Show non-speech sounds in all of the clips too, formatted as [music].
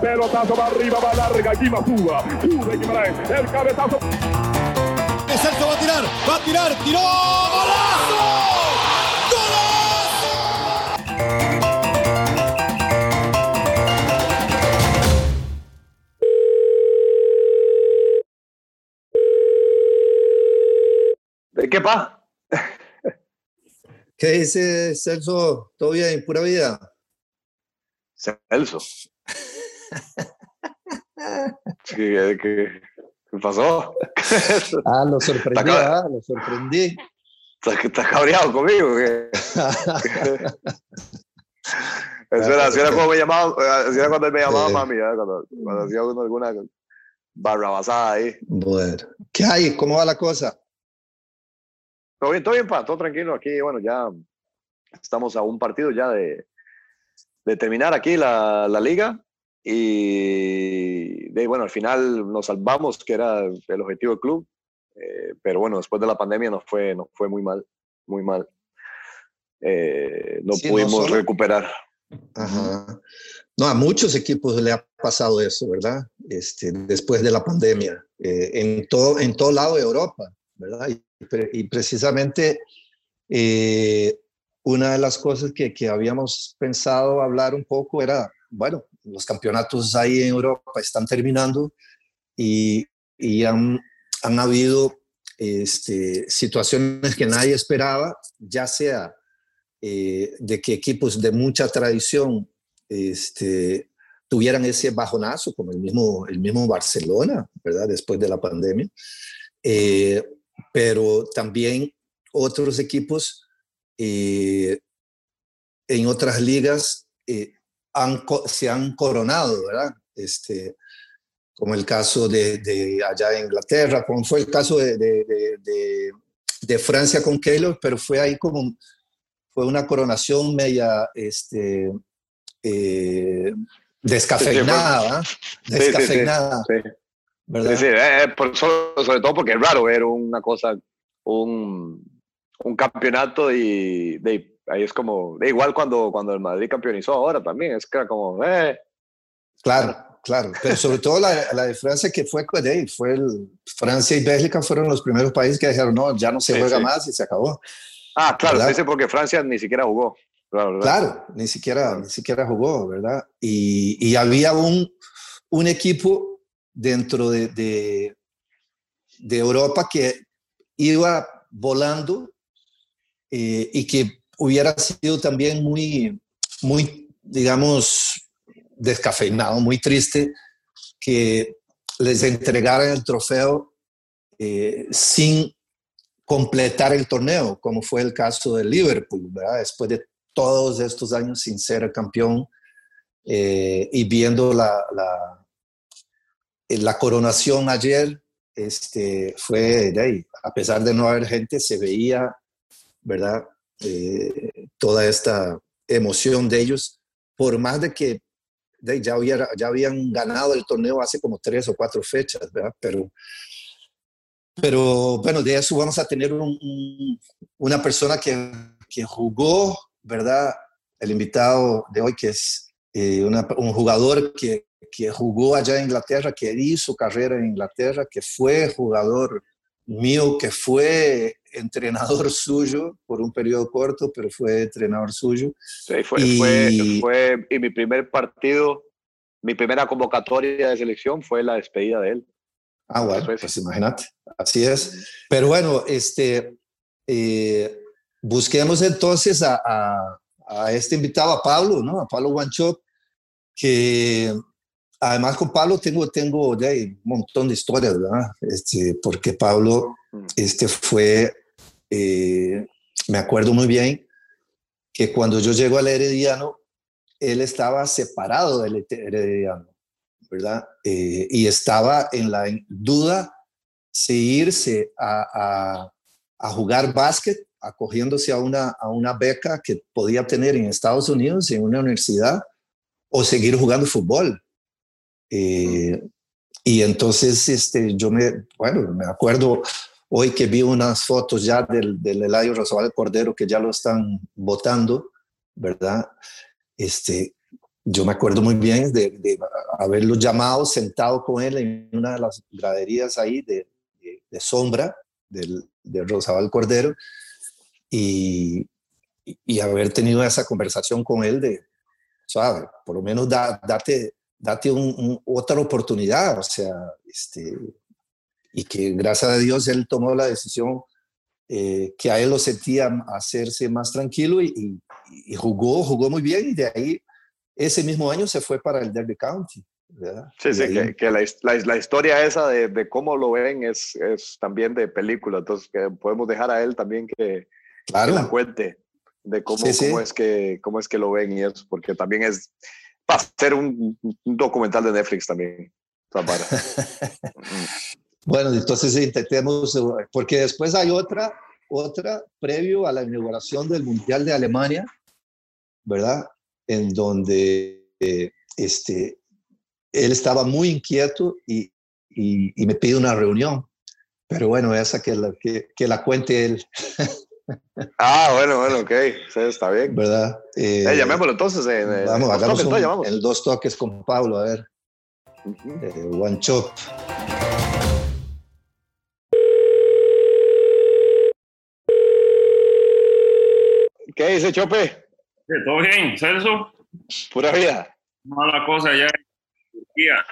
Pelotazo va arriba, va larga, aquí va Suba. Sube Guimaraes, el cabezazo. Celso va a tirar, va a tirar, tiró, golazo. ¿Qué pasa? ¿Qué dice Celso? ¿Todo bien? ¿Pura vida? Celso. ¿Qué, qué, qué pasó? [laughs] Ah, lo sorprendí, ah, lo sorprendí. ¿Estás, estás cabreado conmigo? [laughs] Eso era, así era como me llamaba, así era cuando me llamaba Sí. mami, ¿eh? cuando, cuando hacía alguna barrabasada ahí. Bueno, ¿qué hay? ¿Cómo va la cosa? Todo bien, todo bien, pa, todo tranquilo. Aquí, bueno, ya estamos a un partido ya de, de terminar aquí la, la liga. Y de, bueno, al final nos salvamos, que era el objetivo del club. Eh, pero bueno, después de la pandemia nos fue, nos fue muy mal, muy mal. Eh, no Sí, no pudimos solo- recuperar. Ajá. No, a muchos equipos le ha pasado eso, ¿verdad? Este, después de la pandemia, eh, en, todo, en todo lado de Europa, ¿verdad? Y, y precisamente eh, una de las cosas que, que habíamos pensado hablar un poco era, bueno, los campeonatos ahí en Europa están terminando y, y han, han habido este, situaciones que nadie esperaba, ya sea eh, de que equipos de mucha tradición este, tuvieran ese bajonazo, como el mismo, el mismo Barcelona, ¿verdad? Después de la pandemia. Eh, pero también otros equipos eh, en otras ligas eh, han se han coronado, ¿verdad? Este, como el caso de, de allá en Inglaterra, como fue el caso de, de- de- de- de Francia con Keylor, pero fue ahí como fue una coronación media este, eh, descafeinada, ¿verdad? sí, descafeinada, Sí. ¿verdad? Sí, sí, eh, por- sobre, sobre todo porque es raro ver una cosa, un, un campeonato y de, ahí es como, igual cuando, cuando el Madrid campeonizó ahora también, es que era como, eh, Claro, claro, pero sobre todo la, la de Francia que fue, ahí, fue el, Francia y Bélgica fueron los primeros países que dijeron, no, ya no se Sí, juega sí. más y se acabó. ah, claro, dice porque Francia ni siquiera jugó. Claro. Claro, ni siquiera, ni siquiera jugó, ¿verdad? Y, y había un, un equipo dentro de, de, de Europa que iba volando eh, y que hubiera sido también muy, muy, digamos, descafeinado, muy triste que les entregaran el trofeo eh, sin completar el torneo, como fue el caso del Liverpool, ¿verdad? Después de todos estos años sin ser campeón eh, y viendo la, la, coronación ayer, este, fue de ahí, a pesar de no haber gente, se veía, ¿verdad? Eh, toda esta emoción de ellos, por más de que ya, ya habían ganado el torneo hace como tres o cuatro fechas. Pero, pero bueno, de eso vamos a tener un- un- una persona que, que jugó, ¿verdad? El invitado de hoy, que es eh, un jugador que, que jugó allá en Inglaterra, que hizo carrera en Inglaterra, que fue jugador mío, que fue entrenador [laughs] suyo por un periodo corto, pero fue entrenador suyo. Sí, fue, Y- fue, fue, y mi primer partido, mi primera convocatoria de selección fue la despedida de él. Ah, bueno, Eso es. pues imagínate, así es. Pero bueno, este, eh, busquemos entonces a, a- a este invitado, a Pablo, ¿no? A Pablo Guanchop, que además con Pablo tengo, tengo ahí un montón de historias, ¿verdad? Este, porque Pablo Mm. este fue, eh, me acuerdo muy bien que cuando yo llego al Herediano, él estaba separado del Herediano, ¿verdad? Eh, y estaba en la duda si irse a, a- jugar básquet, acogiéndose a una, a una beca que podía obtener en Estados Unidos, en una universidad, o seguir jugando fútbol. Eh, y entonces, este, yo me, bueno, me acuerdo hoy que vi unas fotos ya del, del Eladio Rosabal Cordero que ya lo están votando, ¿verdad? Este, yo me acuerdo muy bien de, de, haberlo llamado, sentado con él en una de las graderías ahí de, de, sombra del, de Rosabal Cordero y, y, haber tenido esa conversación con él de, ¿sabes? Por lo menos da, date, date un, otra oportunidad, o sea, este, y que gracias a Dios él tomó la decisión eh, que a él lo sentía hacerse más tranquilo y, y, jugó, jugó muy bien y de ahí ese mismo año se fue para el Derby County. ¿verdad? Sí, sí, que, que la, la, historia esa de, de, cómo lo ven es, es también de película, entonces que podemos dejar a él también que, claro. la cuente de cómo, cómo, Es que, cómo es que lo ven y eso, porque también es para hacer un, un documental de Netflix también. [laughs] bueno, entonces intentemos, porque después hay otra, otra previo a la inauguración del Mundial de Alemania, ¿verdad? En donde eh, este, él estaba muy inquieto y, y, me pide una reunión. Pero bueno, esa que la, que, que la cuente él. [laughs] Ah, bueno, bueno, ok, sí, está bien. ¿Verdad? Eh, eh, llamémoslo entonces. En, vamos, hagamos toques, el dos toques con Pablo, a ver. Uh -huh. eh, one chop. ¿Qué dice Chope? ¿Todo bien, Celso? Pura vida. Mala cosa ya en Turquía.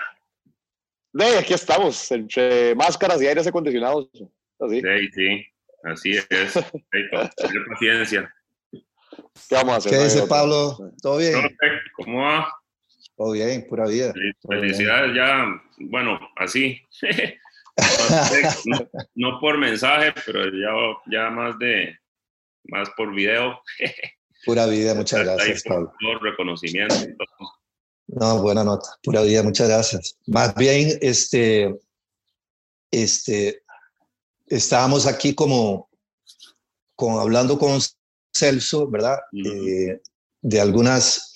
De, aquí estamos, entre máscaras y aires acondicionados. Así. Sí, sí. Así es. [laughs] Tener paciencia. ¿Qué vamos a hacer? ¿Qué dice Pablo? ¿Todo bien? ¿Cómo va? Todo bien, pura vida. Felicidades ya, bueno, así. [laughs] [laughs] no, no, por mensaje, pero ya, ya más de, más por video. [laughs] Pura vida, muchas gracias, Pablo. Por reconocimiento. No, buena nota. Pura vida, muchas gracias. Más bien, este, este, estábamos aquí como, con, hablando con Celso, ¿verdad? eh, de, algunas,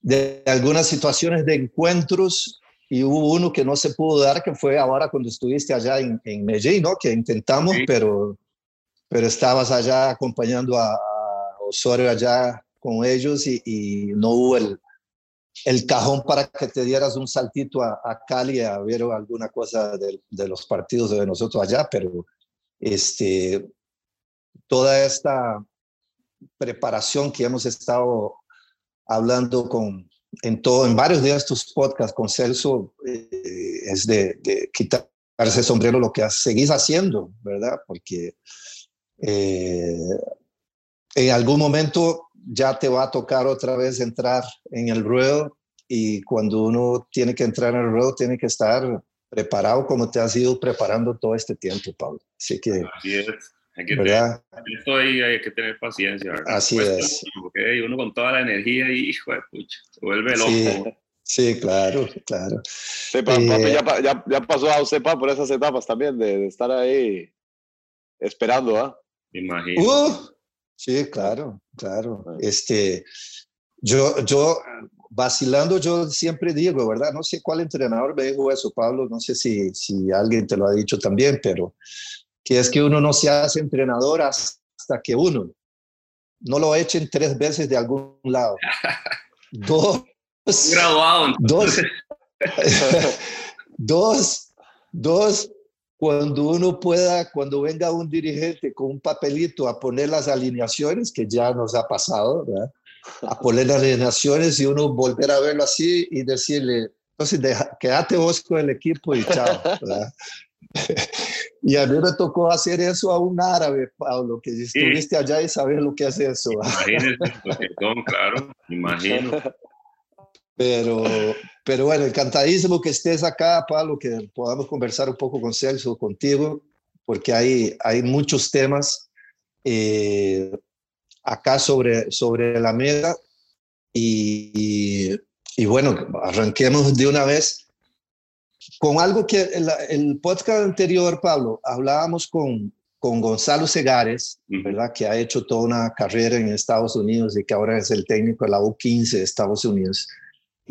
de algunas situaciones de encuentros y hubo uno que no se pudo dar, que fue ahora cuando estuviste allá en, en Medellín, ¿no? Que intentamos, sí. pero, pero estabas allá acompañando a, Osorio allá con ellos y, y, no hubo el, el cajón para que te dieras un saltito a, a Cali a ver alguna cosa de, de los partidos de nosotros allá, pero este, toda esta preparación que hemos estado hablando con, en, todo, en varios de estos podcasts con Celso eh, es de, de, quitarse sombrero lo que seguís haciendo, ¿verdad? Porque eh, en algún momento ya te va a tocar otra vez entrar en el ruedo y cuando uno tiene que entrar en el ruedo tiene que estar preparado como te has ido preparando todo este tiempo, Pablo. Así que... Así es. Hay que, ¿verdad? Tener, esto ahí hay que tener paciencia, ¿verdad? Así Cuesta, es. Porque uno con toda la energía y, hijo de pucha, se vuelve loco. Sí, sí claro, claro. Sí, papi, eh, ya, ya, ya, pasó a usted, por esas etapas también, de, de estar ahí esperando, ¿ah? ¿Eh? Imagino. Uh, sí, claro, claro. Este, yo, yo vacilando yo siempre digo, ¿verdad? No sé cuál entrenador me dijo eso, Pablo, no sé si, si alguien te lo ha dicho también, pero que es que uno no se hace entrenador hasta que uno no lo echen tres veces de algún lado. [laughs] dos. Graduado. [laughs] Dos. dos. Dos. Cuando uno pueda, cuando venga un dirigente con un papelito a poner las alineaciones, que ya nos ha pasado, ¿verdad? a poner las alineaciones y uno volver a verlo así y decirle, entonces deja, quédate vos con el equipo y chao. ¿verdad? [laughs] y a mí me tocó hacer eso a un árabe, Pablo, que estuviste sí. allá y sabes lo que hace eso. Imagínese, claro, imagino. [laughs] Pero, pero bueno, encantadísimo que estés acá, Pablo, que podamos conversar un poco con Celso, contigo, porque hay, hay muchos temas. Eh, acá sobre, sobre la mesa y, y, y, bueno, arranquemos de una vez con algo que el, el podcast anterior, Pablo, hablábamos con, con Gonzalo Segares, ¿verdad? Que ha hecho toda una carrera en Estados Unidos y que ahora es el técnico de la U15 de Estados Unidos.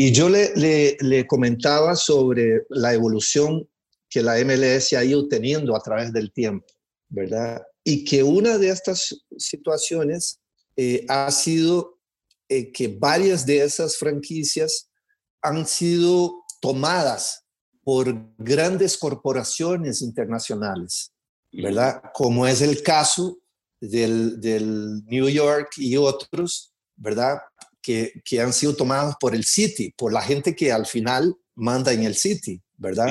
Y yo le, le, comentaba sobre la evolución que la MLS ha ido teniendo a través del tiempo, ¿verdad? Y que una de estas situaciones eh, ha sido eh, que varias de esas franquicias han sido tomadas por grandes corporaciones internacionales, ¿verdad? Como es el caso del, del New York y otros, ¿verdad? Que, que, han sido tomados por el City, por la gente que al final manda en el City, ¿verdad?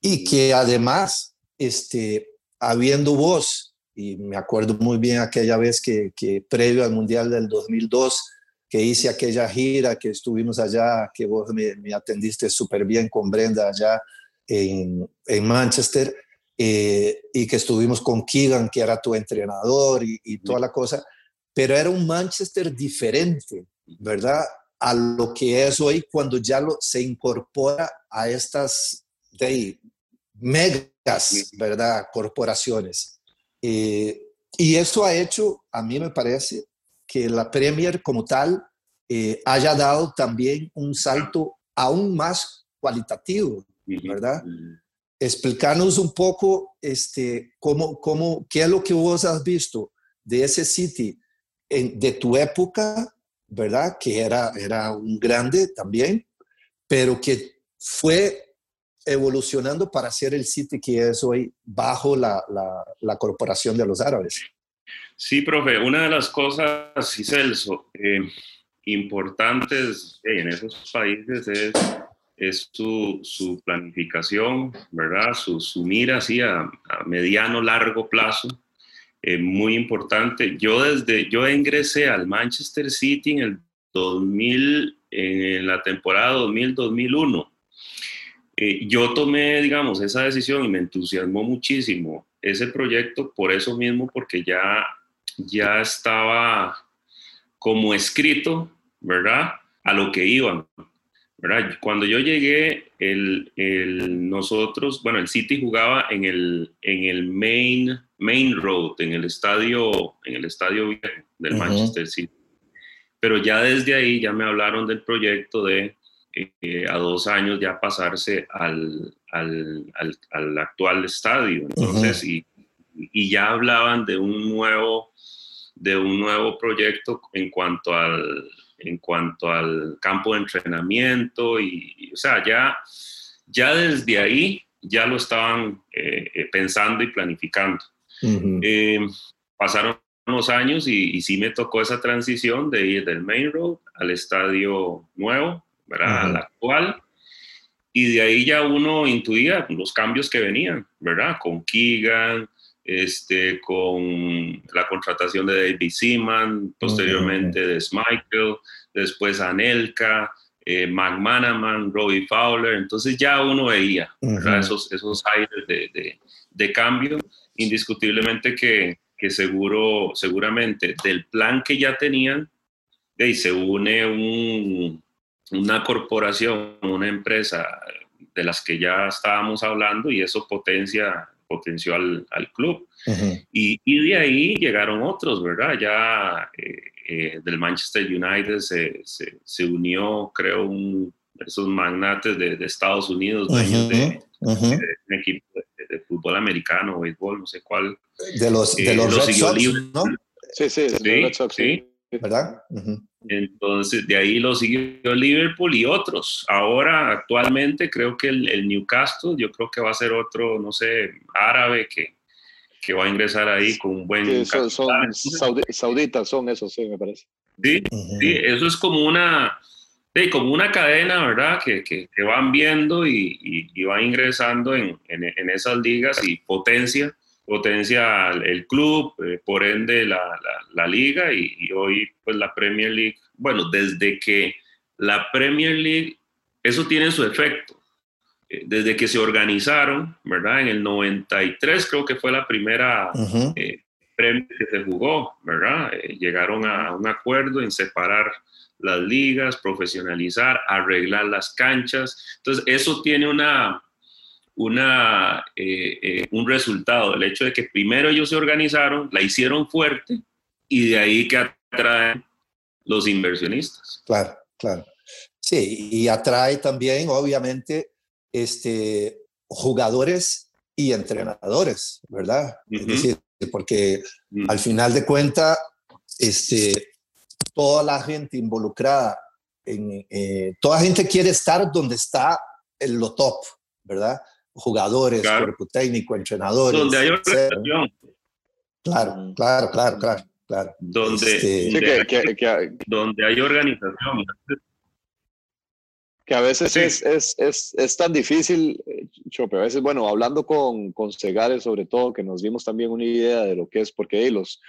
Y que además, este, habiendo voz, y me acuerdo muy bien aquella vez que, que previo al Mundial del 2002, que hice aquella gira, que estuvimos allá, que vos me, me atendiste súper bien con Brenda allá en, en Manchester, eh, y que estuvimos con Keegan, que era tu entrenador y, y toda la cosa, pero era un Manchester diferente, ¿verdad? A lo que es hoy cuando ya lo, se incorpora a estas de megas, ¿verdad? Corporaciones. Eh, y eso ha hecho, a mí me parece, que la Premier como tal eh, haya dado también un salto aún más cualitativo, ¿verdad? Explícanos un poco este, cómo, cómo, qué es lo que vos has visto de ese City en, de tu época, ¿verdad? Que era, era un grande también, pero que fue evolucionando para ser el City que es hoy bajo la, la, la corporación de los árabes. Sí, profe, una de las cosas, sí, Celso, eh, importantes en esos países es, es su, su, planificación, ¿verdad? Su, su mira así a, a, mediano, largo plazo, eh, muy importante. Yo desde, yo ingresé al Manchester City en el 2000, en la temporada 2000-2001. Eh, yo tomé, digamos, esa decisión y me entusiasmó muchísimo ese proyecto por eso mismo, porque ya ya estaba como escrito, ¿verdad? A lo que iban, ¿verdad? Cuando yo llegué, el, el, nosotros, bueno, el City jugaba en el, en el main, main Road, en el estadio, en el estadio viejo del uh -huh. Manchester City. Pero ya desde ahí ya me hablaron del proyecto de eh, a dos años ya pasarse al, al, al, al actual estadio. Entonces, uh -huh. y, y ya hablaban de un nuevo de un nuevo proyecto en cuanto al, en cuanto al campo de entrenamiento y, y o sea, ya, ya desde ahí ya lo estaban eh, pensando y planificando. Uh -huh. eh, pasaron unos años y, y, sí me tocó esa transición de ir del Main Road al estadio nuevo, ¿verdad? Uh -huh. al actual. Y de ahí ya uno intuía los cambios que venían, ¿verdad? Con Keegan, este, con la contratación de David Seaman, posteriormente uh -huh. de Schmeichel, después Anelka, eh, McManaman, Robbie Fowler, entonces ya uno veía uh -huh. esos, esos aires de, de, de, cambio, indiscutiblemente que, que seguro, seguramente del plan que ya tenían, y se une un, una corporación, una empresa de las que ya estábamos hablando y eso potencia potenció al, al club. Uh -huh. y, y, de ahí llegaron otros, ¿verdad? Ya eh, eh, del Manchester United se, se, se, unió, creo, un, esos magnates de, de Estados Unidos, uh -huh. de, uh -huh. de, un equipo de, fútbol americano, béisbol, no sé cuál. De los, de los, los Red Sox, ¿no? Sí, sí, sí, Red Sox, sí. ¿Verdad? Uh -huh. Entonces, de ahí lo siguió Liverpool y otros. Ahora, actualmente, creo que el, el, Newcastle, yo creo que va a ser otro, no sé, árabe que, que va a ingresar ahí con un buen. Sí, son, son saudi sauditas, son esos, sí, me parece. Sí, uh -huh. sí, eso es como una, sí, como una cadena, ¿verdad? Que, que, que van viendo y, y, y van ingresando en, en, en, esas ligas y potencia potencia el club, eh, por ende la, la, la liga y, y, hoy pues la Premier League, bueno, desde que la Premier League, eso tiene su efecto, eh, desde que se organizaron, ¿verdad? En el 93 creo que fue la primera uh -huh. eh, Premier que se jugó, ¿verdad? Eh, llegaron a un acuerdo en separar las ligas, profesionalizar, arreglar las canchas, entonces eso tiene una una, eh, eh, un resultado, el hecho de que primero ellos se organizaron, la hicieron fuerte y de ahí que atraen los inversionistas. Claro, claro. Sí, y atrae también, obviamente, este, jugadores y entrenadores, ¿verdad? Uh -huh. Es decir, porque uh -huh. al final de cuentas, este, toda la gente involucrada, en, eh, toda gente quiere estar donde está en lo top, ¿verdad? Jugadores, cuerpo técnico, entrenadores. Donde hay organización. Claro, claro, claro, claro, claro. Donde, este, donde, hay organización. Que a veces es, es, es, es, tan difícil, eh, Chope, a veces, bueno, hablando con, con Segales sobre todo, que nos dimos también una idea de lo que es, porque los,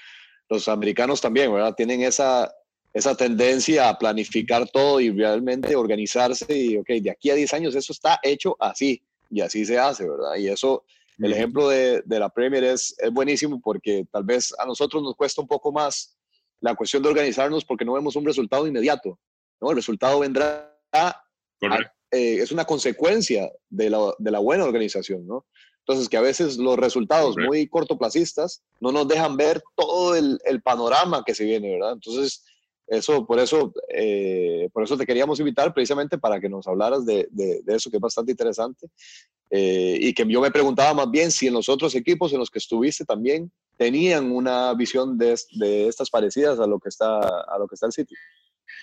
los americanos también, ¿verdad? Tienen esa, esa tendencia a planificar todo y realmente organizarse y, ok, de aquí a 10 años eso está hecho así y así se hace, ¿verdad? Y eso, el ejemplo de, de la Premier es, es, buenísimo porque tal vez a nosotros nos cuesta un poco más la cuestión de organizarnos porque no vemos un resultado inmediato, ¿no? El resultado vendrá, eh, es una consecuencia de la, de la buena organización, ¿no? Entonces, que a veces los resultados muy cortoplacistas no nos dejan ver todo el, el, panorama que se viene, ¿verdad? Entonces, eso, por eso, eh, por eso te queríamos invitar precisamente para que nos hablaras de, de, eso que es bastante interesante eh, y que yo me preguntaba más bien si en los otros equipos en los que estuviste también tenían una visión de, de estas parecidas a lo que está a lo que está el sitio.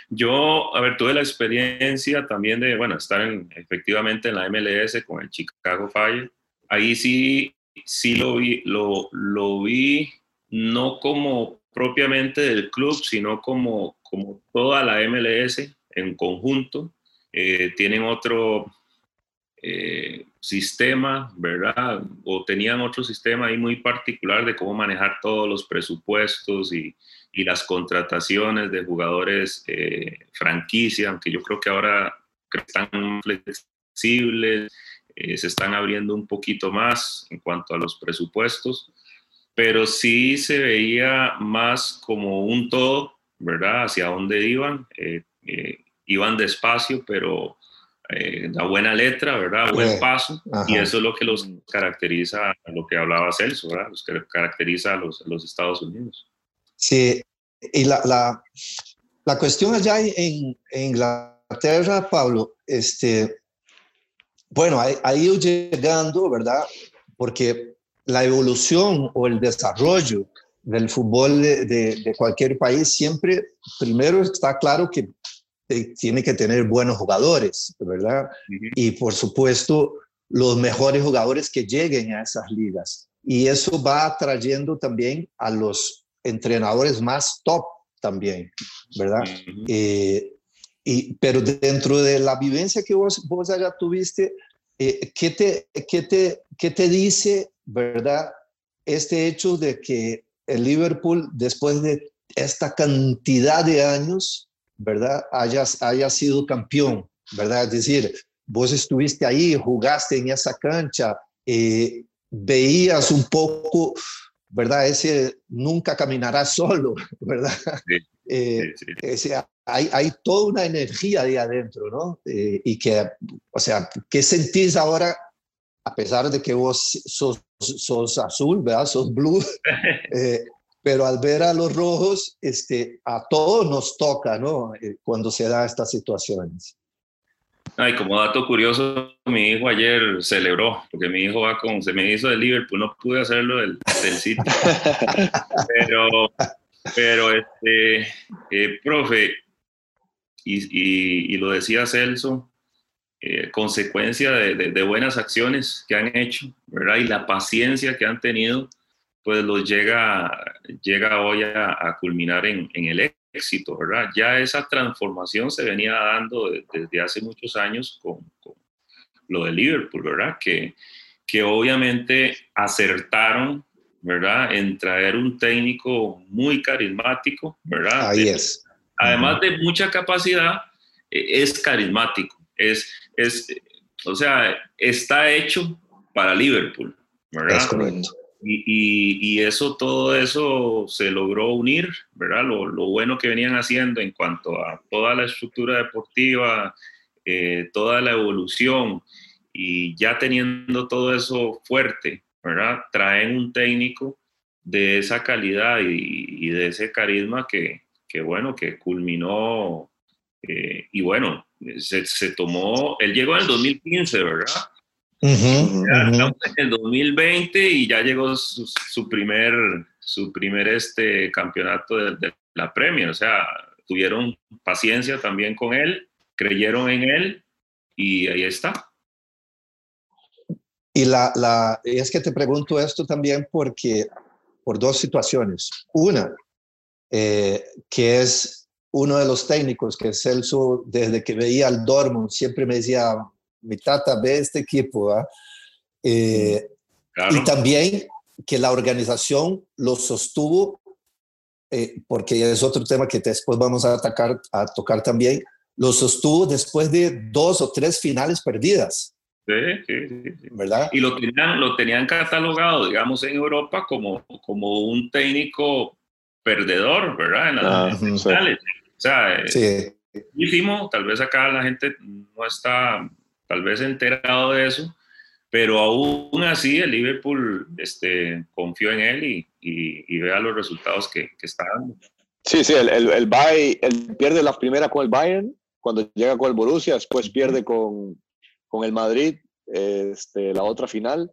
Yo, a ver, tuve la experiencia también de, bueno, estar en, efectivamente en la MLS con el Chicago Fire ahí sí, sí lo vi, lo, lo vi no como propiamente del club, sino como, como toda la MLS en conjunto. Eh, tienen otro eh, sistema, ¿verdad? O tenían otro sistema ahí muy particular de cómo manejar todos los presupuestos y, y las contrataciones de jugadores eh, franquicia, aunque yo creo que ahora están flexibles eh, se están abriendo un poquito más en cuanto a los presupuestos, pero sí se veía más como un todo, ¿verdad? Hacia dónde iban. Eh, eh, iban despacio, pero la buena letra, ¿verdad? Buen paso. Y eso es lo que los caracteriza, lo que hablaba Celso, ¿verdad? Los que caracteriza a los, los Estados Unidos. Sí, y la, la, la cuestión allá en, en Inglaterra, Pablo, este, bueno, ha, ido llegando, ¿verdad? Porque la evolución o el desarrollo del fútbol de, cualquier país siempre, primero está claro que tiene que tener buenos jugadores, ¿verdad? Y por supuesto, los mejores jugadores que lleguen a esas ligas. Y eso va atrayendo también a los entrenadores más top también, ¿verdad? Y, pero dentro de la vivencia que vos, vos allá tuviste, eh, ¿qué, te, qué, te, ¿qué te dice, verdad, este hecho de que el Liverpool, después de esta cantidad de años, verdad, haya, haya sido campeón, verdad? Es decir, vos estuviste ahí, jugaste en esa cancha, eh, veías un poco, ¿verdad? Ese nunca caminará [laughs] solo, ¿verdad? Sí, [laughs] eh, hay, hay, toda una energía ahí adentro, ¿no? Eh, y que, o sea, ¿qué sentís ahora, a pesar de que vos sos, sos azul, ¿verdad? Sos blue, [laughs] eh, pero al ver a los rojos, este, a todos nos toca, ¿no? cuando se da estas situaciones. Ay, como dato curioso, mi hijo ayer celebró, porque mi hijo va con, se me hizo de Liverpool, no pude hacerlo del, del sitio. [laughs] pero, pero, este, eh, profe, y, y, lo decía Celso, eh, consecuencia de, de, buenas acciones que han hecho, ¿verdad? Y la paciencia que han tenido, pues los llega, llega hoy a, a culminar en, en el éxito, ¿verdad? Ya esa transformación se venía dando desde hace muchos años con, lo de Liverpool, ¿verdad? Que, que obviamente acertaron, ¿verdad? En traer un técnico muy carismático, ¿verdad? Ahí es. Además de mucha capacidad, e, es carismático, es, es, o sea, está hecho para Liverpool, ¿verdad? Es correcto. Y, y, eso, todo eso se logró unir, ¿verdad? Lo, lo, bueno que venían haciendo en cuanto a toda la estructura deportiva, eh, toda la evolución, y ya teniendo todo eso fuerte, ¿verdad? Traen un técnico de esa calidad y, y de ese carisma que, que, bueno, que culminó, eh, y bueno, se, se tomó, él llegó en el 2015, ¿verdad? en el 2020 y ya llegó su, primer, su primer este campeonato de, la Premier. O sea, tuvieron paciencia también con él, creyeron en él y ahí está. Y la, la, es que te pregunto esto también porque, por dos situaciones. Una, eh, que es uno de los técnicos, que es Celso, desde que veía al Dortmund, siempre me decía, mi tata, ve este equipo. ¿ah?". Eh, y también que la organización lo sostuvo, eh, porque es otro tema que después vamos a, atacar, a tocar también, lo sostuvo después de dos o tres finales perdidas. Sí, sí, sí, ¿Verdad? Y lo tenían, lo tenían catalogado, digamos, en Europa como, como un técnico perdedor, ¿verdad? En las Ah, finales. O sea, eh, Sí, muchísimo, tal vez acá la gente no está tal vez enterado de eso, pero aún así el Liverpool este, confió en él y, y, y vea los resultados que, que está dando. Sí, sí, el, el, el, Bayern, él pierde la primera con el Bayern, cuando llega con el Borussia, después pierde con, con el Madrid este, la otra final.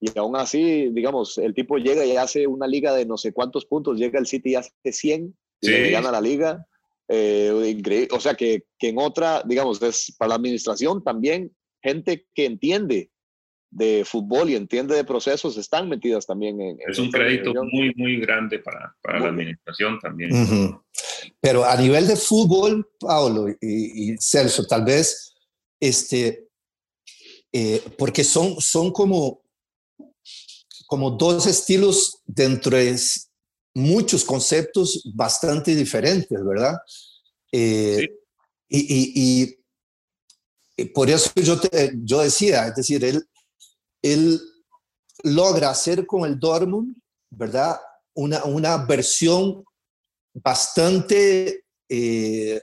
Y aún así, digamos, el tipo llega y hace una liga de no sé cuántos puntos, llega el City y hace 100 y Sí. le gana la liga. Eh, increíble. O sea, que, que en otra, digamos, es para la administración también, gente que entiende de fútbol y entiende de procesos están metidas también en... Es en un esta crédito muy, muy grande para, para la Muy- administración también. Ujú. Pero a nivel de fútbol, Pablo y, y Celso, tal vez, este, eh, porque son, son como, como dos estilos dentro de muchos conceptos bastante diferentes, ¿verdad? Eh, Sí. y, y- y- por eso yo, te- yo decía, es decir, él, él logra hacer con el Dortmund, ¿verdad? Una, una versión bastante eh,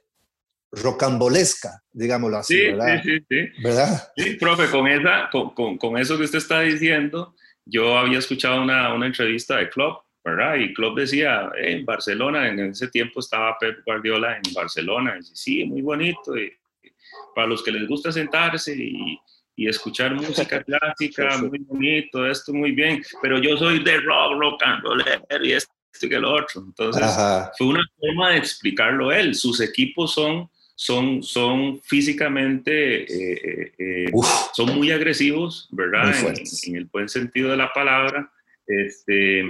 rocambolesca, digámoslo así, Sí, ¿verdad? sí, sí, sí. ¿verdad? Sí, profe, con, esa, con, con, con eso que usted está diciendo, yo había escuchado una, una entrevista de Klopp, ¿verdad? Y Klopp decía, "Eh, en Barcelona, en ese tiempo estaba Pep Guardiola en Barcelona, y dice, sí, muy bonito, y para los que les gusta sentarse y, y escuchar música [laughs] clásica, muy bonito, esto muy bien, pero yo soy de rock, rock and roll, y esto y que lo otro. Entonces, Ajá. fue una forma de explicarlo él. Sus equipos son, son, son físicamente, eh, eh, eh, son muy agresivos, ¿verdad? Muy En-. En, el buen sentido de la palabra. Este,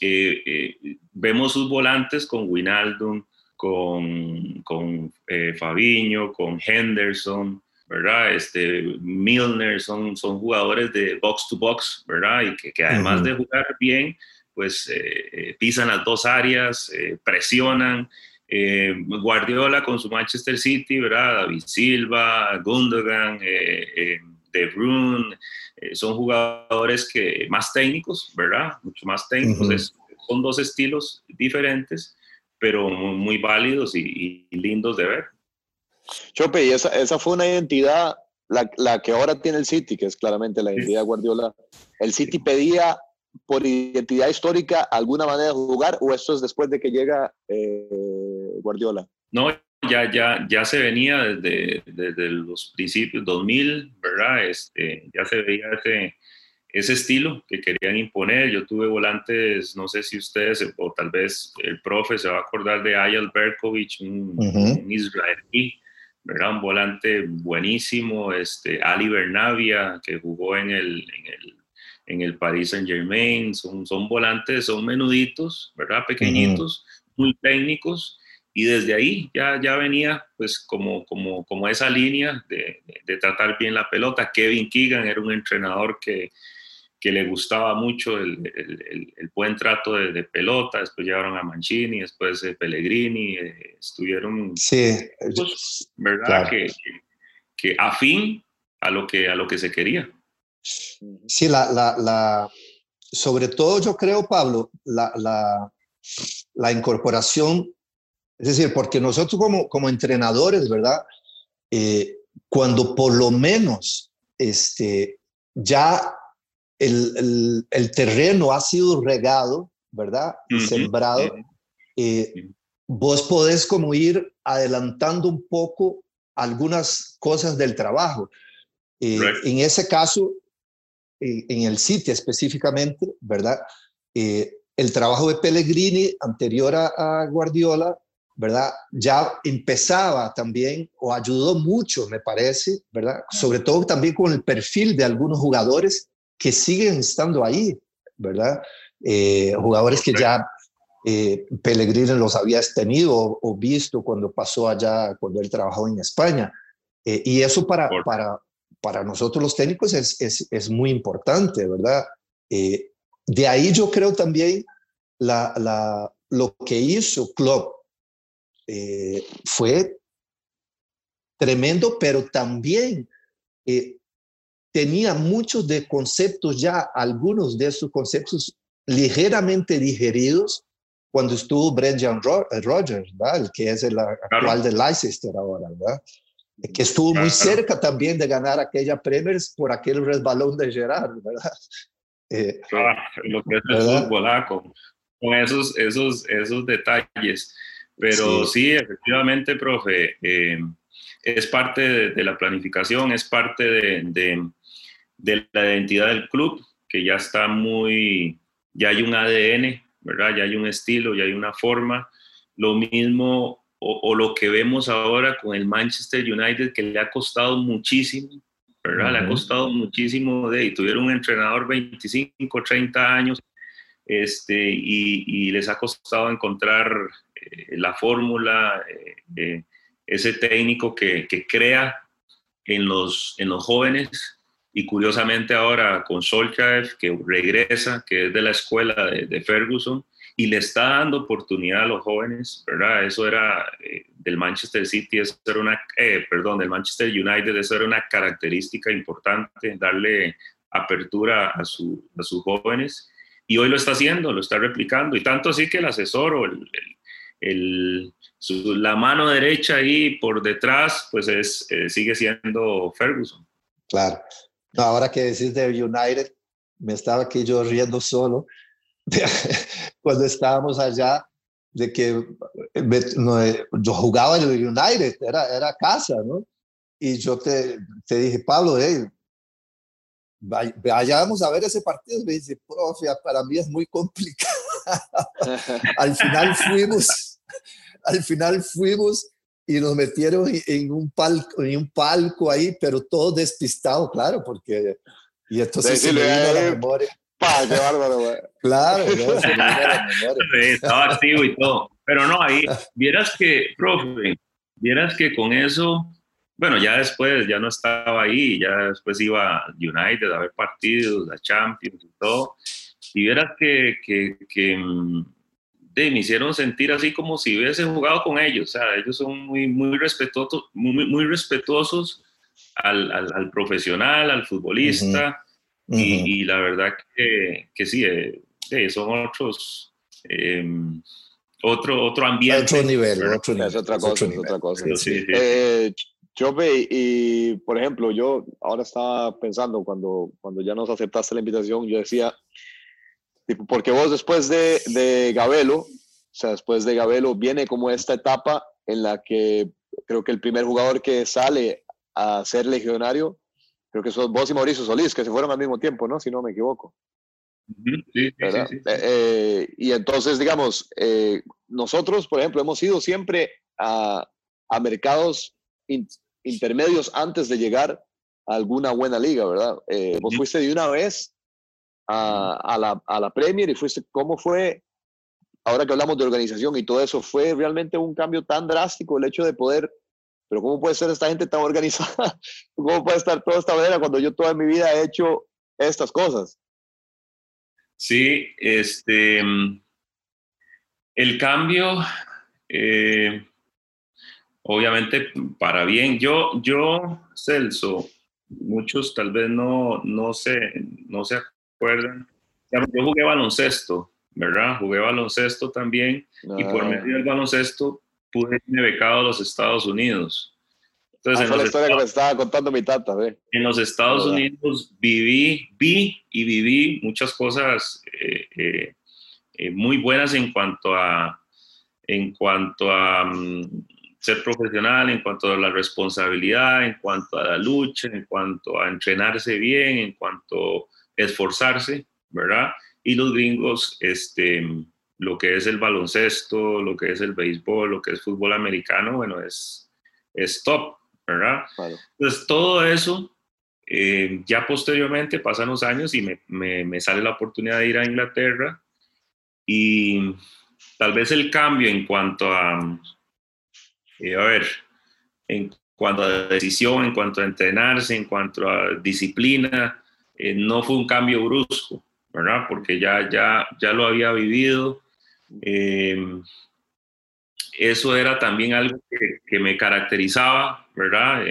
eh, eh, vemos sus volantes con Winaldum, con, con eh, Fabiño, con Henderson, ¿verdad? Este, Milner, son, son jugadores de box to box, ¿verdad? Y que, que además Ujú. de jugar bien, pues eh, eh, pisan las dos áreas, eh, presionan. Guardiola con su Manchester City, ¿verdad? David Silva, Gundogan, De Bruyne, eh, son jugadores que más técnicos, ¿verdad? Mucho más técnicos. Ujú. Es- son dos estilos diferentes, pero muy, muy válidos y, y lindos de ver. Chope, y esa, esa fue una identidad, la, la que ahora tiene el City, que es claramente la identidad de Guardiola. ¿El City pedía por identidad histórica alguna manera de jugar o esto es después de que llega eh, Guardiola? No, ya, ya, ya se venía desde, desde los principios 2000, ¿verdad? Este, ya se veía ese, ese estilo que querían imponer. Yo tuve volantes, no sé si ustedes o tal vez el profe se va a acordar de Ayal Berkovic, un, Ujú. un israelí, ¿verdad? Un volante buenísimo, este, Ali Bernavia, que jugó en el, en el, en el Paris Saint Germain, son, son volantes, son menuditos, ¿verdad? Pequeñitos, muy técnicos, y desde ahí ya, ya venía pues como, como, como esa línea de, de, tratar bien la pelota. Kevin Keegan era un entrenador que, que le gustaba mucho el, el, el, el buen trato de, de, pelota, después llegaron a Mancini, después eh, Pellegrini, eh, estuvieron, sí, pues, ¿verdad? Claro. Que, que, afín a lo que, a lo que se quería. Sí, la, la, la, sobre todo yo creo, Pablo, la, la, la incorporación, es decir, porque nosotros como, como entrenadores, ¿verdad? Eh, cuando por lo menos este, ya el, el, el, terreno ha sido regado, ¿verdad? Y uh -huh, sembrado, uh -huh. eh, vos podés como ir adelantando un poco algunas cosas del trabajo. Eh, right. En ese caso, en el sitio específicamente, ¿verdad? Eh, el trabajo de Pellegrini anterior a, a, Guardiola, ¿verdad? Ya empezaba también, o ayudó mucho, me parece, ¿verdad? Sobre todo también con el perfil de algunos jugadores que siguen estando ahí, ¿verdad? Eh, jugadores que ya eh, Pellegrini los había tenido o, visto cuando pasó allá, cuando él trabajó en España. Eh, y eso para, para, para nosotros los técnicos es, es, es muy importante, ¿verdad? Eh, de ahí yo creo también la, la, lo que hizo Klopp eh, fue tremendo, pero también eh, tenía muchos de conceptos ya, algunos de esos conceptos ligeramente digeridos cuando estuvo Brendan Rogers, ¿verdad? que es el actual de Leicester ahora, ¿verdad? que estuvo muy cerca también de ganar aquella Premier por aquel resbalón de Gerard, ¿verdad? [laughs] Eh, ah, lo que es el fútbol, con, esos, esos, esos detalles. Pero sí, efectivamente, profe, eh, es parte de, la planificación, es parte de, de, de, la identidad del club, que ya está muy, ya hay un ADN, ¿verdad? Ya hay un estilo, ya hay una forma. Lo mismo o, lo que vemos ahora con el Manchester United, que le ha costado muchísimo, ¿verdad? Le ha costado muchísimo de, y tuvieron un entrenador 25, 30 años, este, y, les ha costado encontrar la fórmula, eh, eh, ese técnico que, que, crea en los, en los jóvenes, y curiosamente ahora con Solskjaer, que regresa, que es de la escuela de, Ferguson, y le está dando oportunidad a los jóvenes, ¿verdad? Eso era eh, del Manchester City, eso era una, eh, perdón, del Manchester United, eso era una característica importante, darle apertura a, su, a sus jóvenes. Y hoy lo está haciendo, lo está replicando. Y tanto así que el asesor o el, la mano derecha ahí por detrás, pues es, eh, sigue siendo Ferguson. Claro. ahora que decís de United, me estaba aquí yo riendo solo [laughs] cuando estábamos allá, de que yo jugaba en el United, era, era casa, ¿no? Y yo te, te dije, Pablo, hey, vayamos a ver ese partido. Me dice, profe, para mí es muy complicado. [laughs] al final fuimos, al final fuimos y nos metieron en un palco, en un palco ahí, pero todo despistado, claro, porque y entonces se me vino a la memoria qué bárbaro, güey. Claro, [laughs] estaba activo y todo. Pero no, ahí, vieras que, profe, vieras que con eso, bueno, ya después, ya no estaba ahí, ya después iba a United a ver partidos, a Champions y todo. Y vieras que, que, que de, me hicieron sentir así como si hubiese jugado con ellos. O sea, ellos son muy, muy, respetuosos, muy, muy respetuosos al, al, al profesional, al futbolista y, la verdad que, que sí, eh, eh, son otros, em, otro, otro ambiente. Otro nivel, otro nivel. Es otra cosa, es otra cosa. Sí, eh, y por ejemplo, yo ahora estaba pensando cuando, cuando ya nos aceptaste la invitación, yo decía, porque vos después de, de Gabelo, o sea, después de Gabelo viene como esta etapa en la que creo que el primer jugador que sale a ser legionario creo que son vos y Mauricio Solís, que se fueron al mismo tiempo, ¿no? Si no me equivoco. Sí, sí, sí, eh, y entonces, digamos, eh, nosotros, por ejemplo, hemos ido siempre a, a mercados intermedios antes de llegar a alguna buena liga, ¿verdad? Eh, vos fuiste de una vez a, la, a la Premier y fuiste, ¿cómo fue? Ahora que hablamos de organización y todo eso, ¿fue realmente un cambio tan drástico el hecho de poder pero ¿cómo puede ser esta gente tan [laughs] organizada? ¿Cómo puede estar toda esta manera cuando yo toda mi vida he hecho estas cosas? Sí, este, el cambio, eh, obviamente para bien. Yo, yo, Celso, muchos tal vez no, no, se, no se acuerdan. Yo jugué baloncesto, ¿verdad? Jugué baloncesto también y por ah. medio del baloncesto pude irme becado a los Estados Unidos. Entonces, ah, en la historia que me estaba contando mi tata. En los Estados Unidos viví, vi y viví muchas cosas eh, eh, eh, muy buenas en cuanto a, en cuanto a mm, ser profesional, en cuanto a la responsabilidad, en cuanto a la lucha, en cuanto a entrenarse bien, en cuanto a esforzarse, ¿verdad? Y los gringos, este, lo que es el baloncesto, lo que es el béisbol, lo que es fútbol americano, bueno, es, es top, ¿verdad? Entonces, todo eso, eh, ya posteriormente pasan los años y me, me, me, sale la oportunidad de ir a Inglaterra y tal vez el cambio en cuanto a, eh, a ver, en cuanto a decisión, en cuanto a entrenarse, en cuanto a disciplina, eh, no fue un cambio brusco, ¿verdad? Porque ya, ya, ya lo había vivido. Eh, eso era también algo que, me caracterizaba, ¿verdad?